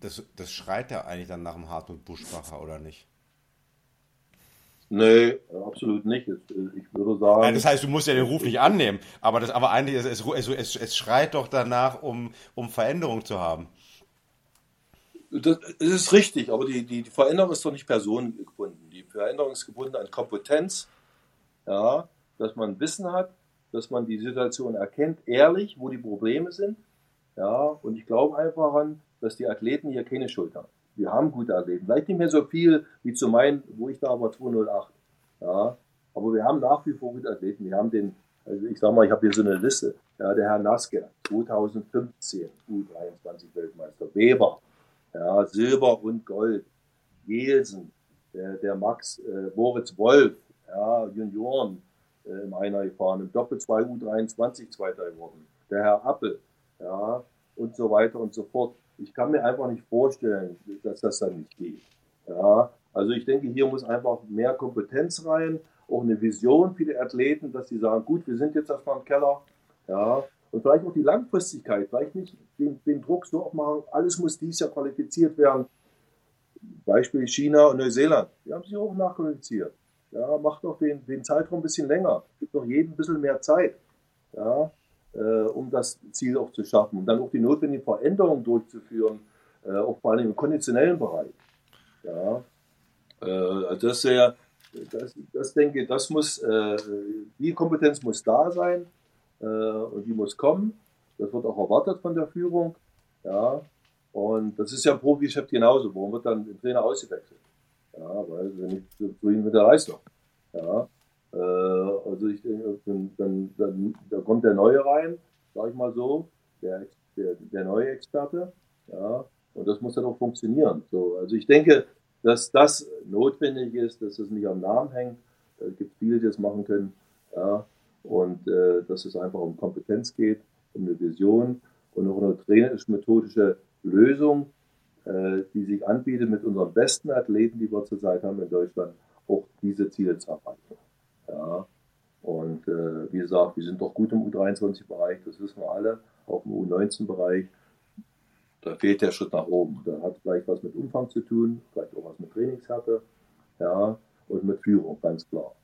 das, das schreit ja eigentlich dann nach dem Hartmut Buschbacher, oder nicht? Nee, absolut nicht. Ich würde sagen. das heißt, du musst ja den Ruf nicht annehmen, aber, das, aber eigentlich, es, es, es, es schreit doch danach, um, um Veränderung zu haben. Das, ist richtig, aber die, die, die Veränderung ist doch nicht personengebunden. Die Veränderung ist gebunden an Kompetenz, ja, dass man Wissen hat, dass man die Situation erkennt, ehrlich, wo die Probleme sind. Ja, und ich glaube einfach an, dass die Athleten hier keine Schuld haben. Wir haben gute Athleten. Vielleicht nicht mehr so viel wie zu meinen, wo ich da war, 208. Ja, aber wir haben nach wie vor gute Athleten. Wir haben den, also ich sag mal, ich habe hier so eine Liste. Ja, der Herr Naske, 2015 U23 Weltmeister. Weber, ja, Silber und Gold. Jelsen, der, der Max, äh, Moritz Wolf, ja, Junioren äh, im Einer gefahren, im Doppel 2 U23 Zweiter geworden. Der Herr Appel, ja, und so weiter und so fort. Ich kann mir einfach nicht vorstellen, dass das dann nicht geht. Ja, also ich denke, hier muss einfach mehr Kompetenz rein, auch eine Vision für die Athleten, dass sie sagen, gut, wir sind jetzt erstmal im Keller. Ja, und vielleicht auch die Langfristigkeit, vielleicht nicht den, den Druck so auch machen, alles muss dies Jahr qualifiziert werden. Beispiel China und Neuseeland, die haben sich auch nachqualifiziert. Ja, macht doch den, den Zeitraum ein bisschen länger, gibt doch jedem ein bisschen mehr Zeit. Ja, äh, um das Ziel auch zu schaffen und dann auch die notwendigen Veränderungen durchzuführen, äh, auch vor allem im konditionellen Bereich. Ja, äh, also das, sehr, das, das denke das muss, äh, die Kompetenz muss da sein und die muss kommen. Das wird auch erwartet von der Führung. Ja, und das ist ja im Profigeschäft genauso. Warum wird dann der Trainer ausgewechselt? Ja, weil sie nicht zufrieden mit der Leistung. Ja, äh, also ich denke, dann, dann, dann, da kommt der Neue rein, sag ich mal so, der, der, der neue Experte. Ja, und das muss dann auch funktionieren. So, also ich denke, dass das notwendig ist, dass es nicht am Namen hängt. Es gibt viele, die das machen können. Ja, und äh, dass es einfach um Kompetenz geht, um eine Vision und auch eine trainerisch-methodische Lösung, äh, die sich anbietet, mit unseren besten Athleten, die wir zurzeit haben in Deutschland, auch diese Ziele zu erreichen. Ja. Und äh, wie gesagt, wir sind doch gut im U23-Bereich, das wissen wir alle, auch im U19-Bereich. Da fehlt der Schritt nach oben. Da hat vielleicht was mit Umfang zu tun, vielleicht auch was mit Trainingshärte, ja, und mit Führung, ganz klar.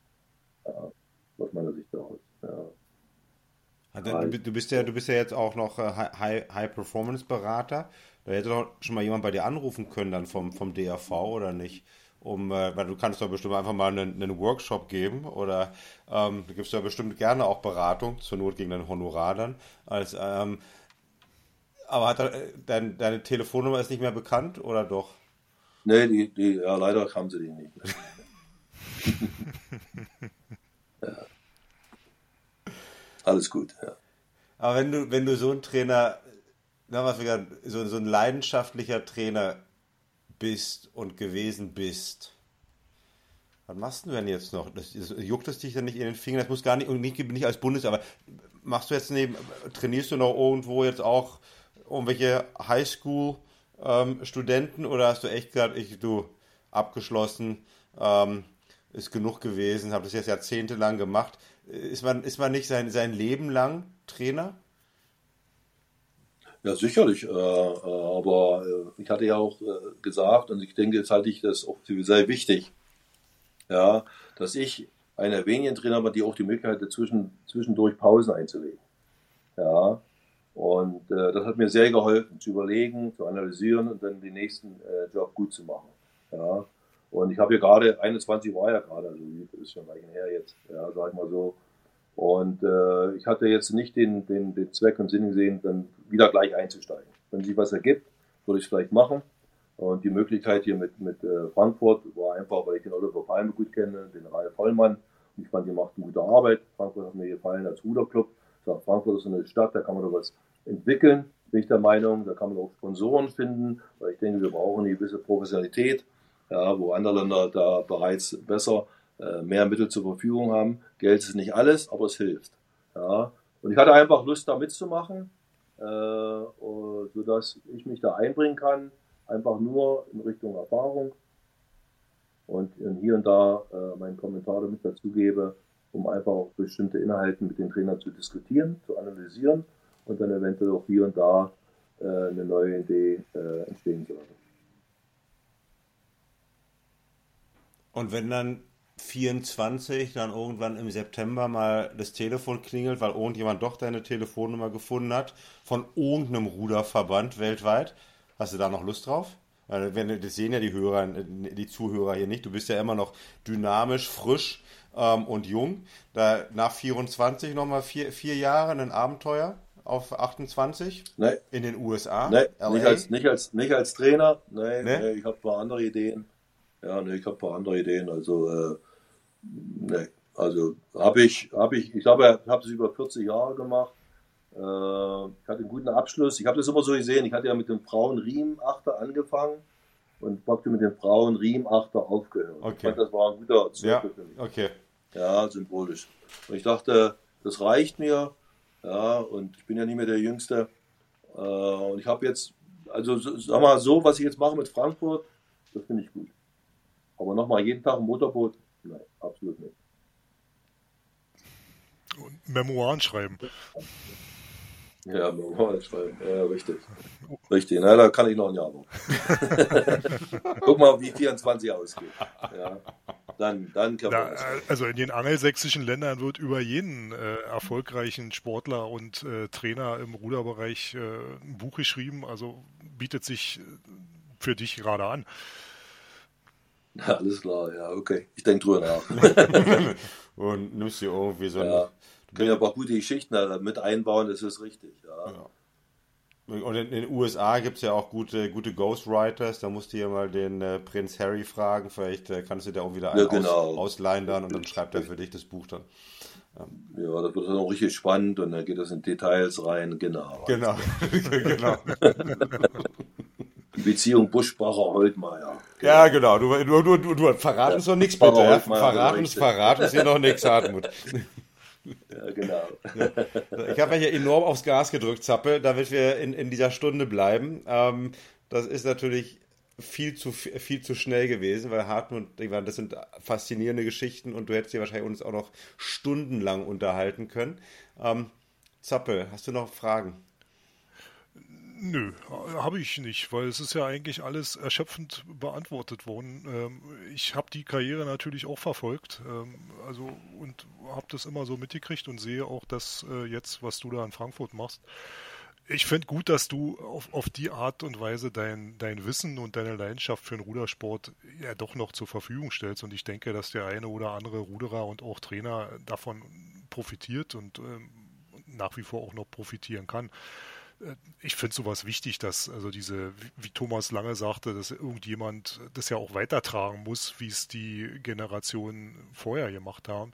Ja, aus meiner Sicht aus. Ja. Du bist ja, du bist ja jetzt auch noch äh, High-Performance-Berater. Da hätte doch schon mal jemand bei dir anrufen können, dann vom, vom DRV oder nicht? um, äh, weil du kannst doch bestimmt einfach mal einen, einen Workshop geben oder ähm, du gibst ja bestimmt gerne auch Beratung, zur Not gegen dein Honorar dann. Als, ähm, aber hat er, äh, dein, deine Telefonnummer ist nicht mehr bekannt oder doch? Nee, die, die, ja, leider haben sie die nicht. Alles gut, ja. Aber wenn du, wenn du so ein Trainer, so, so ein leidenschaftlicher Trainer bist und gewesen bist, was machst du denn jetzt noch? Das, juckt es dich dann nicht in den Fingern? Das muss gar nicht, und nicht, nicht als Bundes, aber machst du jetzt neben, trainierst du noch irgendwo jetzt auch irgendwelche Highschool-Studenten ähm, oder hast du echt gesagt, ich, du, abgeschlossen, ähm, ist genug gewesen, habe das jetzt jahrzehntelang gemacht. Ist man, ist man nicht sein, sein Leben lang Trainer? Ja, sicherlich. Äh, äh, aber äh, ich hatte ja auch gesagt, und ich denke, jetzt halte ich das auch für sehr wichtig, ja, dass ich einer wenigen Trainer war, die auch die Möglichkeit hatte, zwischen, zwischendurch Pausen einzulegen. Ja, und das hat mir sehr geholfen, zu überlegen, zu analysieren und dann den nächsten Job gut zu machen. Ja, und ich habe hier gerade, 21 war ja gerade, also ist schon ein her jetzt, ja, sag ich mal so, und äh, ich hatte jetzt nicht den, den, den Zweck und Sinn gesehen, dann wieder gleich einzusteigen. Wenn sich was ergibt, würde ich es vielleicht machen. Und die Möglichkeit hier mit, mit äh, Frankfurt war einfach, weil ich den Oliver Palme gut kenne, den Ralf Vollmann. Ich fand, die macht gute Arbeit. Frankfurt hat mir gefallen als Ruderclub. Ich sag, Frankfurt ist eine Stadt, da kann man doch was entwickeln, bin ich der Meinung. Da kann man auch Sponsoren finden, weil ich denke, wir brauchen eine gewisse Professionalität, ja, wo andere Länder da bereits besser äh, mehr Mittel zur Verfügung haben. Geld ist nicht alles, aber es hilft. Ja. Und ich hatte einfach Lust, da mitzumachen, äh, sodass ich mich da einbringen kann, einfach nur in Richtung Erfahrung und hier und da äh, meinen Kommentar damit dazugebe, um einfach auch bestimmte Inhalte mit den Trainern zu diskutieren, zu analysieren und dann eventuell auch hier und da äh, eine neue Idee äh, entstehen zu lassen. Und wenn dann 24 dann irgendwann im September mal das Telefon klingelt, weil irgendjemand doch deine Telefonnummer gefunden hat von irgendeinem Ruderverband weltweit, hast du da noch Lust drauf? Weil wenn, das sehen ja die Hörer, die Zuhörer hier nicht. Du bist ja immer noch dynamisch, frisch ähm, und jung. Da nach 24 nochmal vier, vier Jahre ein Abenteuer auf 28 nee. in den USA. Nee, nicht als, nicht, als, nicht als Trainer. Nee, nee? nee ich habe ein paar andere Ideen. Ja, nee, ich habe ein paar andere Ideen. Also, äh, nee. Also habe ich, habe ich, ich glaube, ich habe es über 40 Jahre gemacht. Äh, ich hatte einen guten Abschluss. Ich habe das immer so gesehen. Ich hatte ja mit dem Frauen-Riemen-Achter angefangen und praktisch mit dem Frauen-Riemen-Achter aufgehört. Okay. Ich fand, das war ein guter Zirkel ja, für mich. Okay. Ja, symbolisch. Und ich dachte, das reicht mir. Ja, und ich bin ja nicht mehr der Jüngste. Äh, und ich habe jetzt, also sag mal so, was ich jetzt mache mit Frankfurt, das finde ich gut. Aber nochmal jeden Tag ein Motorboot, nein, absolut nicht. Und Memoiren schreiben. Ja, Memoiren schreiben, ja, richtig. Richtig, na, da kann ich noch ein Jahr machen. Guck mal, wie 24 ausgeht. Ja. Dann, dann kann man Na, Also in den angelsächsischen Ländern wird über jeden äh, erfolgreichen Sportler und äh, Trainer im Ruderbereich äh, ein Buch geschrieben. Also bietet sich äh, für dich gerade an. Ja, alles klar, ja, okay. Ich denke drüber nach. und nimmst du irgendwie so ja. Können ja ein paar gute Geschichten mit einbauen, das ist richtig. Ja. ja. Und in den USA gibt es ja auch gute, gute Ghostwriters. Da musst du ja mal den äh, Prinz Harry fragen. Vielleicht äh, kannst du da auch wieder einen ja, genau. aus, ausleihen dann und dann schreibt er für dich das Buch dann. Ja, ja das wird dann auch richtig spannend und dann geht das in Details rein. Genau. Genau. genau. Die Beziehung Buschbacher-Holtmeier. Genau. Ja, genau. Du, du, du, du verrat uns doch nichts bitte. Ja? Verrat uns, verrat uns hier noch nichts, Hartmut. Ja, genau. Ich habe ja hier enorm aufs Gas gedrückt, Zappe, damit wir in, in dieser Stunde bleiben. Ähm, das ist natürlich viel zu, viel zu schnell gewesen, weil Hartmut, das sind faszinierende Geschichten und du hättest dir wahrscheinlich uns auch noch stundenlang unterhalten können. Ähm, Zappe, hast du noch Fragen? Nö, habe ich nicht, weil es ist ja eigentlich alles erschöpfend beantwortet worden. Ähm, ich habe die Karriere natürlich auch verfolgt, ähm, also und habe das immer so mitgekriegt und sehe auch das äh, jetzt, was du da in Frankfurt machst. Ich finde gut, dass du auf, auf die Art und Weise dein, dein Wissen und deine Leidenschaft für den Rudersport ja doch noch zur Verfügung stellst. Und ich denke, dass der eine oder andere Ruderer und auch Trainer davon profitiert und ähm, nach wie vor auch noch profitieren kann ich finde sowas wichtig, dass also diese, wie Thomas Lange sagte, dass irgendjemand das ja auch weitertragen muss, wie es die Generationen vorher gemacht haben.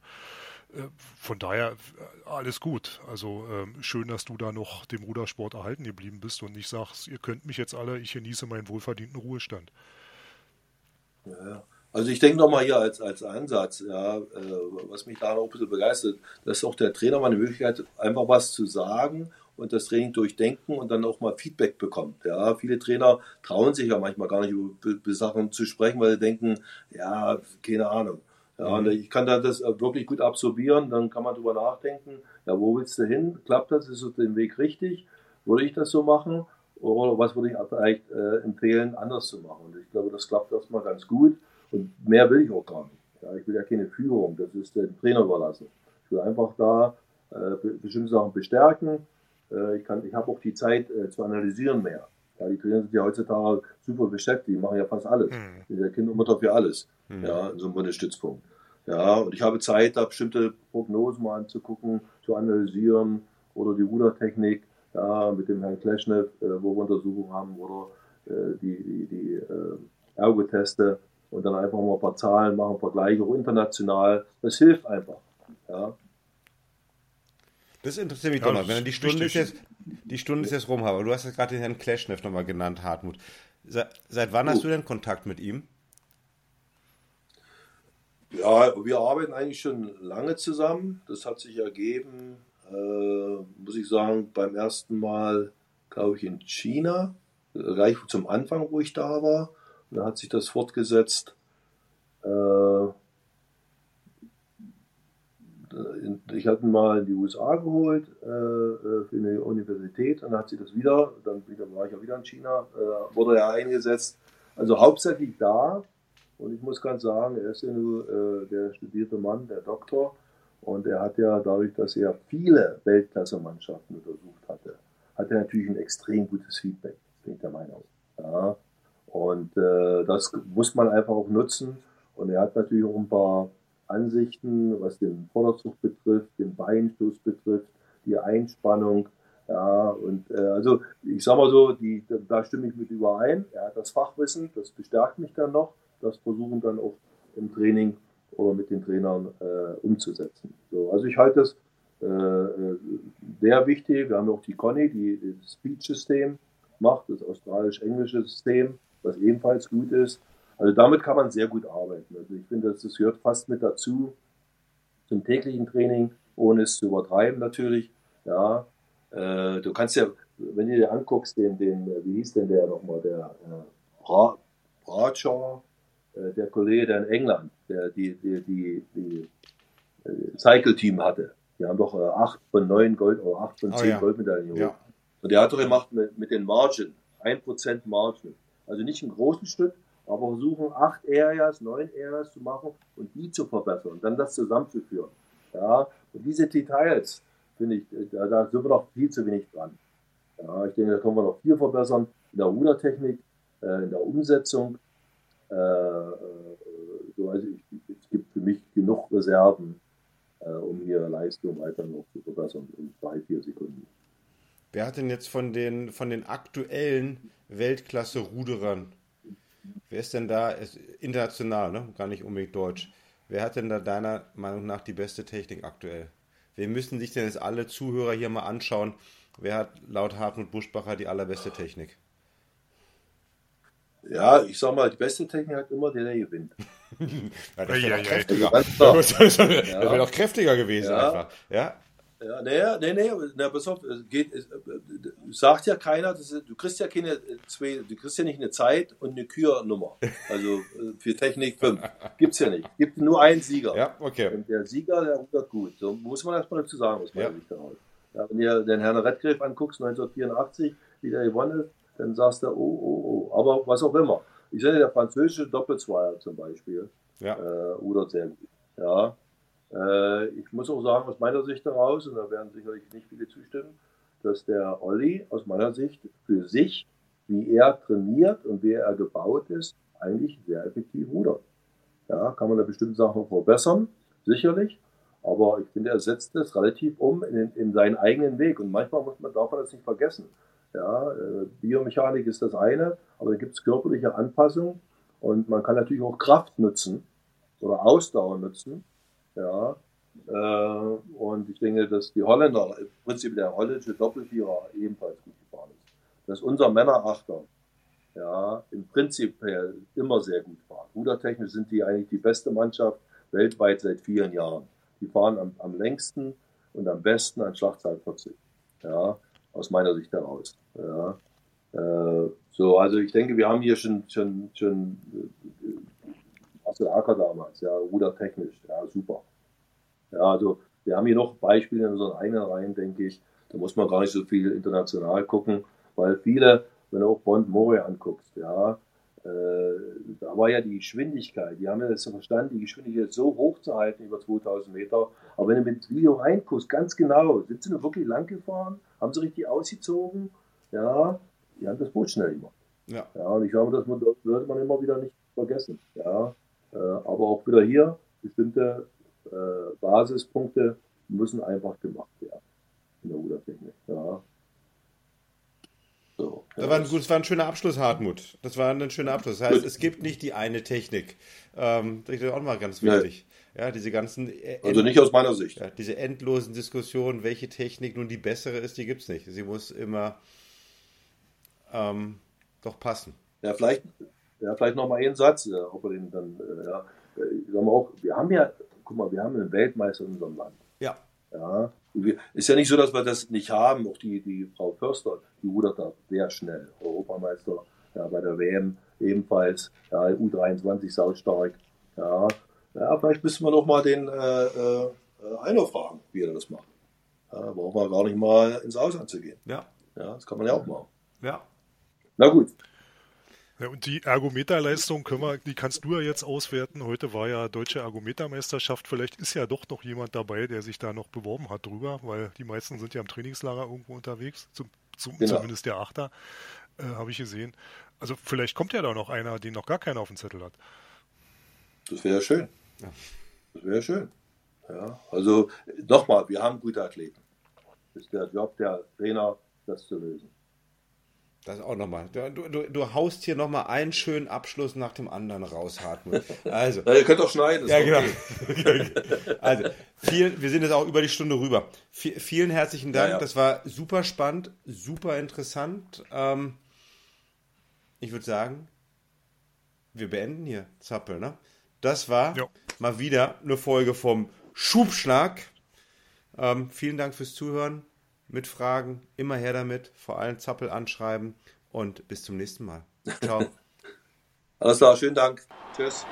Äh, von daher äh, alles gut. Also ähm, schön, dass du da noch dem Rudersport erhalten geblieben bist und nicht sagst, ihr könnt mich jetzt alle, ich genieße meinen wohlverdienten Ruhestand. Ja, also ich denke nochmal hier als, als Ansatz, ja, äh, was mich da noch ein bisschen begeistert, dass auch der Trainer mal eine Möglichkeit einfach was zu sagen und das Training durchdenken und dann auch mal Feedback bekommt. Ja, viele Trainer trauen sich ja manchmal gar nicht über Sachen zu sprechen, weil sie denken, ja, keine Ahnung. Ja, mhm. ich kann da das wirklich gut absorbieren, dann kann man drüber nachdenken, ja, wo willst du hin? Klappt das? Ist den Weg richtig? Würde ich das so machen? Oder was würde ich vielleicht äh, empfehlen, anders zu machen? Und ich glaube, das klappt erstmal ganz gut. Und mehr will ich auch gar nicht. Ja, ich will ja keine Führung, das ist dem Trainer überlassen. Ich will einfach da äh, bestimmte Sachen bestärken, äh, ich, ich habe auch die Zeit äh, zu analysieren mehr. Ja, die Trainer sind ja heutzutage super beschäftigt, die machen ja fast alles. Mhm. Die sind Kind und Mutter für alles. Mhm. Ja, in so einem Bundesstützpunkt. Ja, und ich habe Zeit, da bestimmte Prognosen mal anzugucken, zu analysieren oder die Rudertechnik, ja, mit dem Herrn Kleschnev, äh, wo wir Untersuchungen haben, oder äh, die, die, die äh, Ergo-Teste und dann einfach mal ein paar Zahlen machen, Vergleiche auch international. Das hilft einfach. Ja. Das interessiert mich ja, doch noch. Wenn die Stunde ist jetzt, die Stunde ist jetzt rum, aber du hast ja gerade den Herrn Kleschneff nochmal genannt, Hartmut. Seit, seit wann hast du denn Kontakt mit ihm? Ja, wir arbeiten eigentlich schon lange zusammen. Das hat sich ergeben, äh, muss ich sagen, beim ersten Mal, glaube ich, in China, gleich zum Anfang, wo ich da war. Und da hat sich das fortgesetzt. Äh, ich hatte mal in die USA geholt äh, äh, für eine Universität und dann hat sie das wieder, dann wieder, war ich ja wieder in China, äh, wurde er eingesetzt. Also hauptsächlich da und ich muss ganz sagen, er ist ja nur äh, der studierte Mann, der Doktor und er hat ja dadurch, dass er viele Weltklasse-Mannschaften untersucht hatte, hat er natürlich ein extrem gutes Feedback, bin ich der Meinung. Ja. Und äh, das muss man einfach auch nutzen und er hat natürlich auch ein paar Ansichten, was den Vorderzug betrifft, den Beinstoß betrifft, die Einspannung. Ja, und äh, also ich sag mal so, die, da stimme ich mit überein. Er hat das Fachwissen, das bestärkt mich dann noch. Das versuchen dann auch im Training oder mit den Trainern äh, umzusetzen. So, also ich halte das äh, äh sehr wichtig. Wir haben auch die Conny, die das Speech-System macht, das australisch-englische System, was ebenfalls gut ist. Also damit kann man sehr gut arbeiten. Also ich finde, das, gehört fast mit dazu zum täglichen Training, ohne es zu übertreiben natürlich. Ja, äh, du kannst ja, wenn du dir anguckst, den, den wie hieß denn der nochmal, der äh, Bra Bradshaw, äh, der Kollege der in England, der die, die, die, die äh, Cycle-Team hatte. Die haben doch äh, acht von neun Gold oder acht von oh zehn oh, ja. Goldmedaillen ja. Und der hat doch gemacht mit, mit den Margin, ein Prozent Margin. Also nicht einen großen Schritt, aber versuchen acht Areas, neun Areas zu machen und die zu verbessern und dann das zusammenzuführen. Ja, und diese Details, finde ich, da, da, sind wir noch viel zu wenig dran. Ja, ich denke, da können wir noch viel verbessern in der Rudertechnik, äh, in der Umsetzung. Äh, äh, so, also ich, es gibt für mich genug Reserven, äh, um hier Leistung weiter noch zu verbessern in drei, vier Sekunden. Wer hat denn jetzt von den, von den aktuellen Weltklasse-Ruderern Wer ist denn da, ist international, ne? gar nicht unbedingt deutsch, wer hat denn da deiner Meinung nach die beste Technik aktuell? Wir müssen sich denn jetzt alle Zuhörer hier mal anschauen, wer hat laut Hartmut Buschbacher die allerbeste Technik? Ja, ich sag mal, die beste Technik hat immer der, der gewinnt. ja, das wäre doch kräftiger. Das wäre doch kräftiger gewesen ja. einfach. Ja, ja, nee, nee, nee, na, pass auf, geht, äh, sagt ja keiner, ist, du kriegst ja keine zwei, du kriegst ja nicht eine Zeit und eine Kürnummer. Also äh, für Technik 5. Gibt's ja nicht. Gibt nur einen Sieger. Ja, okay. Und der Sieger, der rudert gut. So muss man erstmal dazu sagen, was man ja. daraus. Ja, wenn ihr den Herrn Redgriff anguckst, 1984, wie der gewonnen ist, dann sagst du, oh, oh, oh. Aber was auch immer. Ich sage, der französische Doppelzweier zum Beispiel, ja. äh, rudert sehr gut. Ja, ich muss auch sagen, aus meiner Sicht heraus, und da werden sicherlich nicht viele zustimmen, dass der Olli aus meiner Sicht für sich, wie er trainiert und wie er gebaut ist, eigentlich sehr effektiv rudert. Ja, kann man da bestimmte Sachen verbessern, sicherlich, aber ich finde, er setzt es relativ um in, in seinen eigenen Weg und manchmal muss man, darf man das nicht vergessen. Ja, äh, Biomechanik ist das eine, aber da gibt es körperliche Anpassungen und man kann natürlich auch Kraft nutzen oder Ausdauer nutzen ja, äh, und ich denke, dass die Holländer, im Prinzip der holländische Doppelvierer ebenfalls gut gefahren ist. Dass unser Männerachter, ja, im Prinzip immer sehr gut fahren. Rudertechnisch sind die eigentlich die beste Mannschaft weltweit seit vielen Jahren. Die fahren am, am längsten und am besten an Schlachtzahl 40. Ja, aus meiner Sicht heraus. Ja. Äh, so, also ich denke, wir haben hier schon, schon, schon Marcel Acker damals, ja, rudertechnisch, ja, super. Ja, also wir haben hier noch Beispiele in unseren eigenen Reihen, denke ich. Da muss man gar nicht so viel international gucken, weil viele, wenn du auch Bond Moore anguckst, ja, äh, da war ja die Geschwindigkeit, die haben ja das verstanden, die Geschwindigkeit so hoch zu halten, über 2000 Meter. Aber wenn du mit Video reinguckst, ganz genau, sind sie nur wirklich lang gefahren, haben sie richtig ausgezogen, ja, die haben das Boot schnell gemacht. Ja. ja und ich glaube, das sollte man immer wieder nicht vergessen. Ja. Äh, aber auch wieder hier, bestimmte äh, Basispunkte müssen einfach gemacht werden in der Rudertechnik. Ja. So, das, war ein, das war ein schöner Abschluss, Hartmut. Das war ein schöner Abschluss. Das heißt, es gibt nicht die eine Technik. Ähm, das ist auch mal ganz wichtig. Nee. Ja, diese ganzen. Äh, also nicht aus meiner Sicht. Ja, diese endlosen Diskussionen, welche Technik nun die bessere ist, die gibt es nicht. Sie muss immer ähm, doch passen. Ja, vielleicht, ja, vielleicht noch mal einen Satz, äh, ob wir den dann, äh, ja, äh, sagen wir auch, wir haben ja, guck mal, wir haben einen Weltmeister in unserem Land. Ja. Ja, ist ja nicht so, dass wir das nicht haben. Auch die, die Frau Förster, die rudert da sehr schnell. Europameister ja, bei der WM ebenfalls. Ja, U23 saustark. Ja, ja, vielleicht müssen wir noch mal den äh, äh, Einer fragen, wie er das macht. Ja, braucht man gar nicht mal ins Ausland zu gehen. Ja. Ja, das kann man ja auch machen. Ja. Na gut. Ja, und die Ergometerleistung können wir, die kannst du ja jetzt auswerten. Heute war ja deutsche Ergometermeisterschaft. Vielleicht ist ja doch noch jemand dabei, der sich da noch beworben hat drüber, weil die meisten sind ja im Trainingslager irgendwo unterwegs, zum, zum, genau. zumindest der Achter, äh, habe ich gesehen. Also vielleicht kommt ja da noch einer, den noch gar keiner auf dem Zettel hat. Das wäre schön. Ja. Das wäre schön. Ja, also nochmal, wir haben gute Athleten. Das ist der Job der Trainer, das zu lösen. Das auch nochmal. Du, du, du haust hier nochmal einen schönen Abschluss nach dem anderen raus, Hartmut. Also. ja, ihr könnt auch schneiden. Ja, genau. Okay. also, viel, wir sind jetzt auch über die Stunde rüber. V vielen herzlichen Dank. Ja, ja. Das war super spannend, super interessant. Ähm, ich würde sagen, wir beenden hier Zappel, ne? Das war ja. mal wieder eine Folge vom Schubschlag. Ähm, vielen Dank fürs Zuhören mit Fragen, immer her damit, vor allem Zappel anschreiben und bis zum nächsten Mal. Ciao. Alles klar, schönen Dank. Tschüss.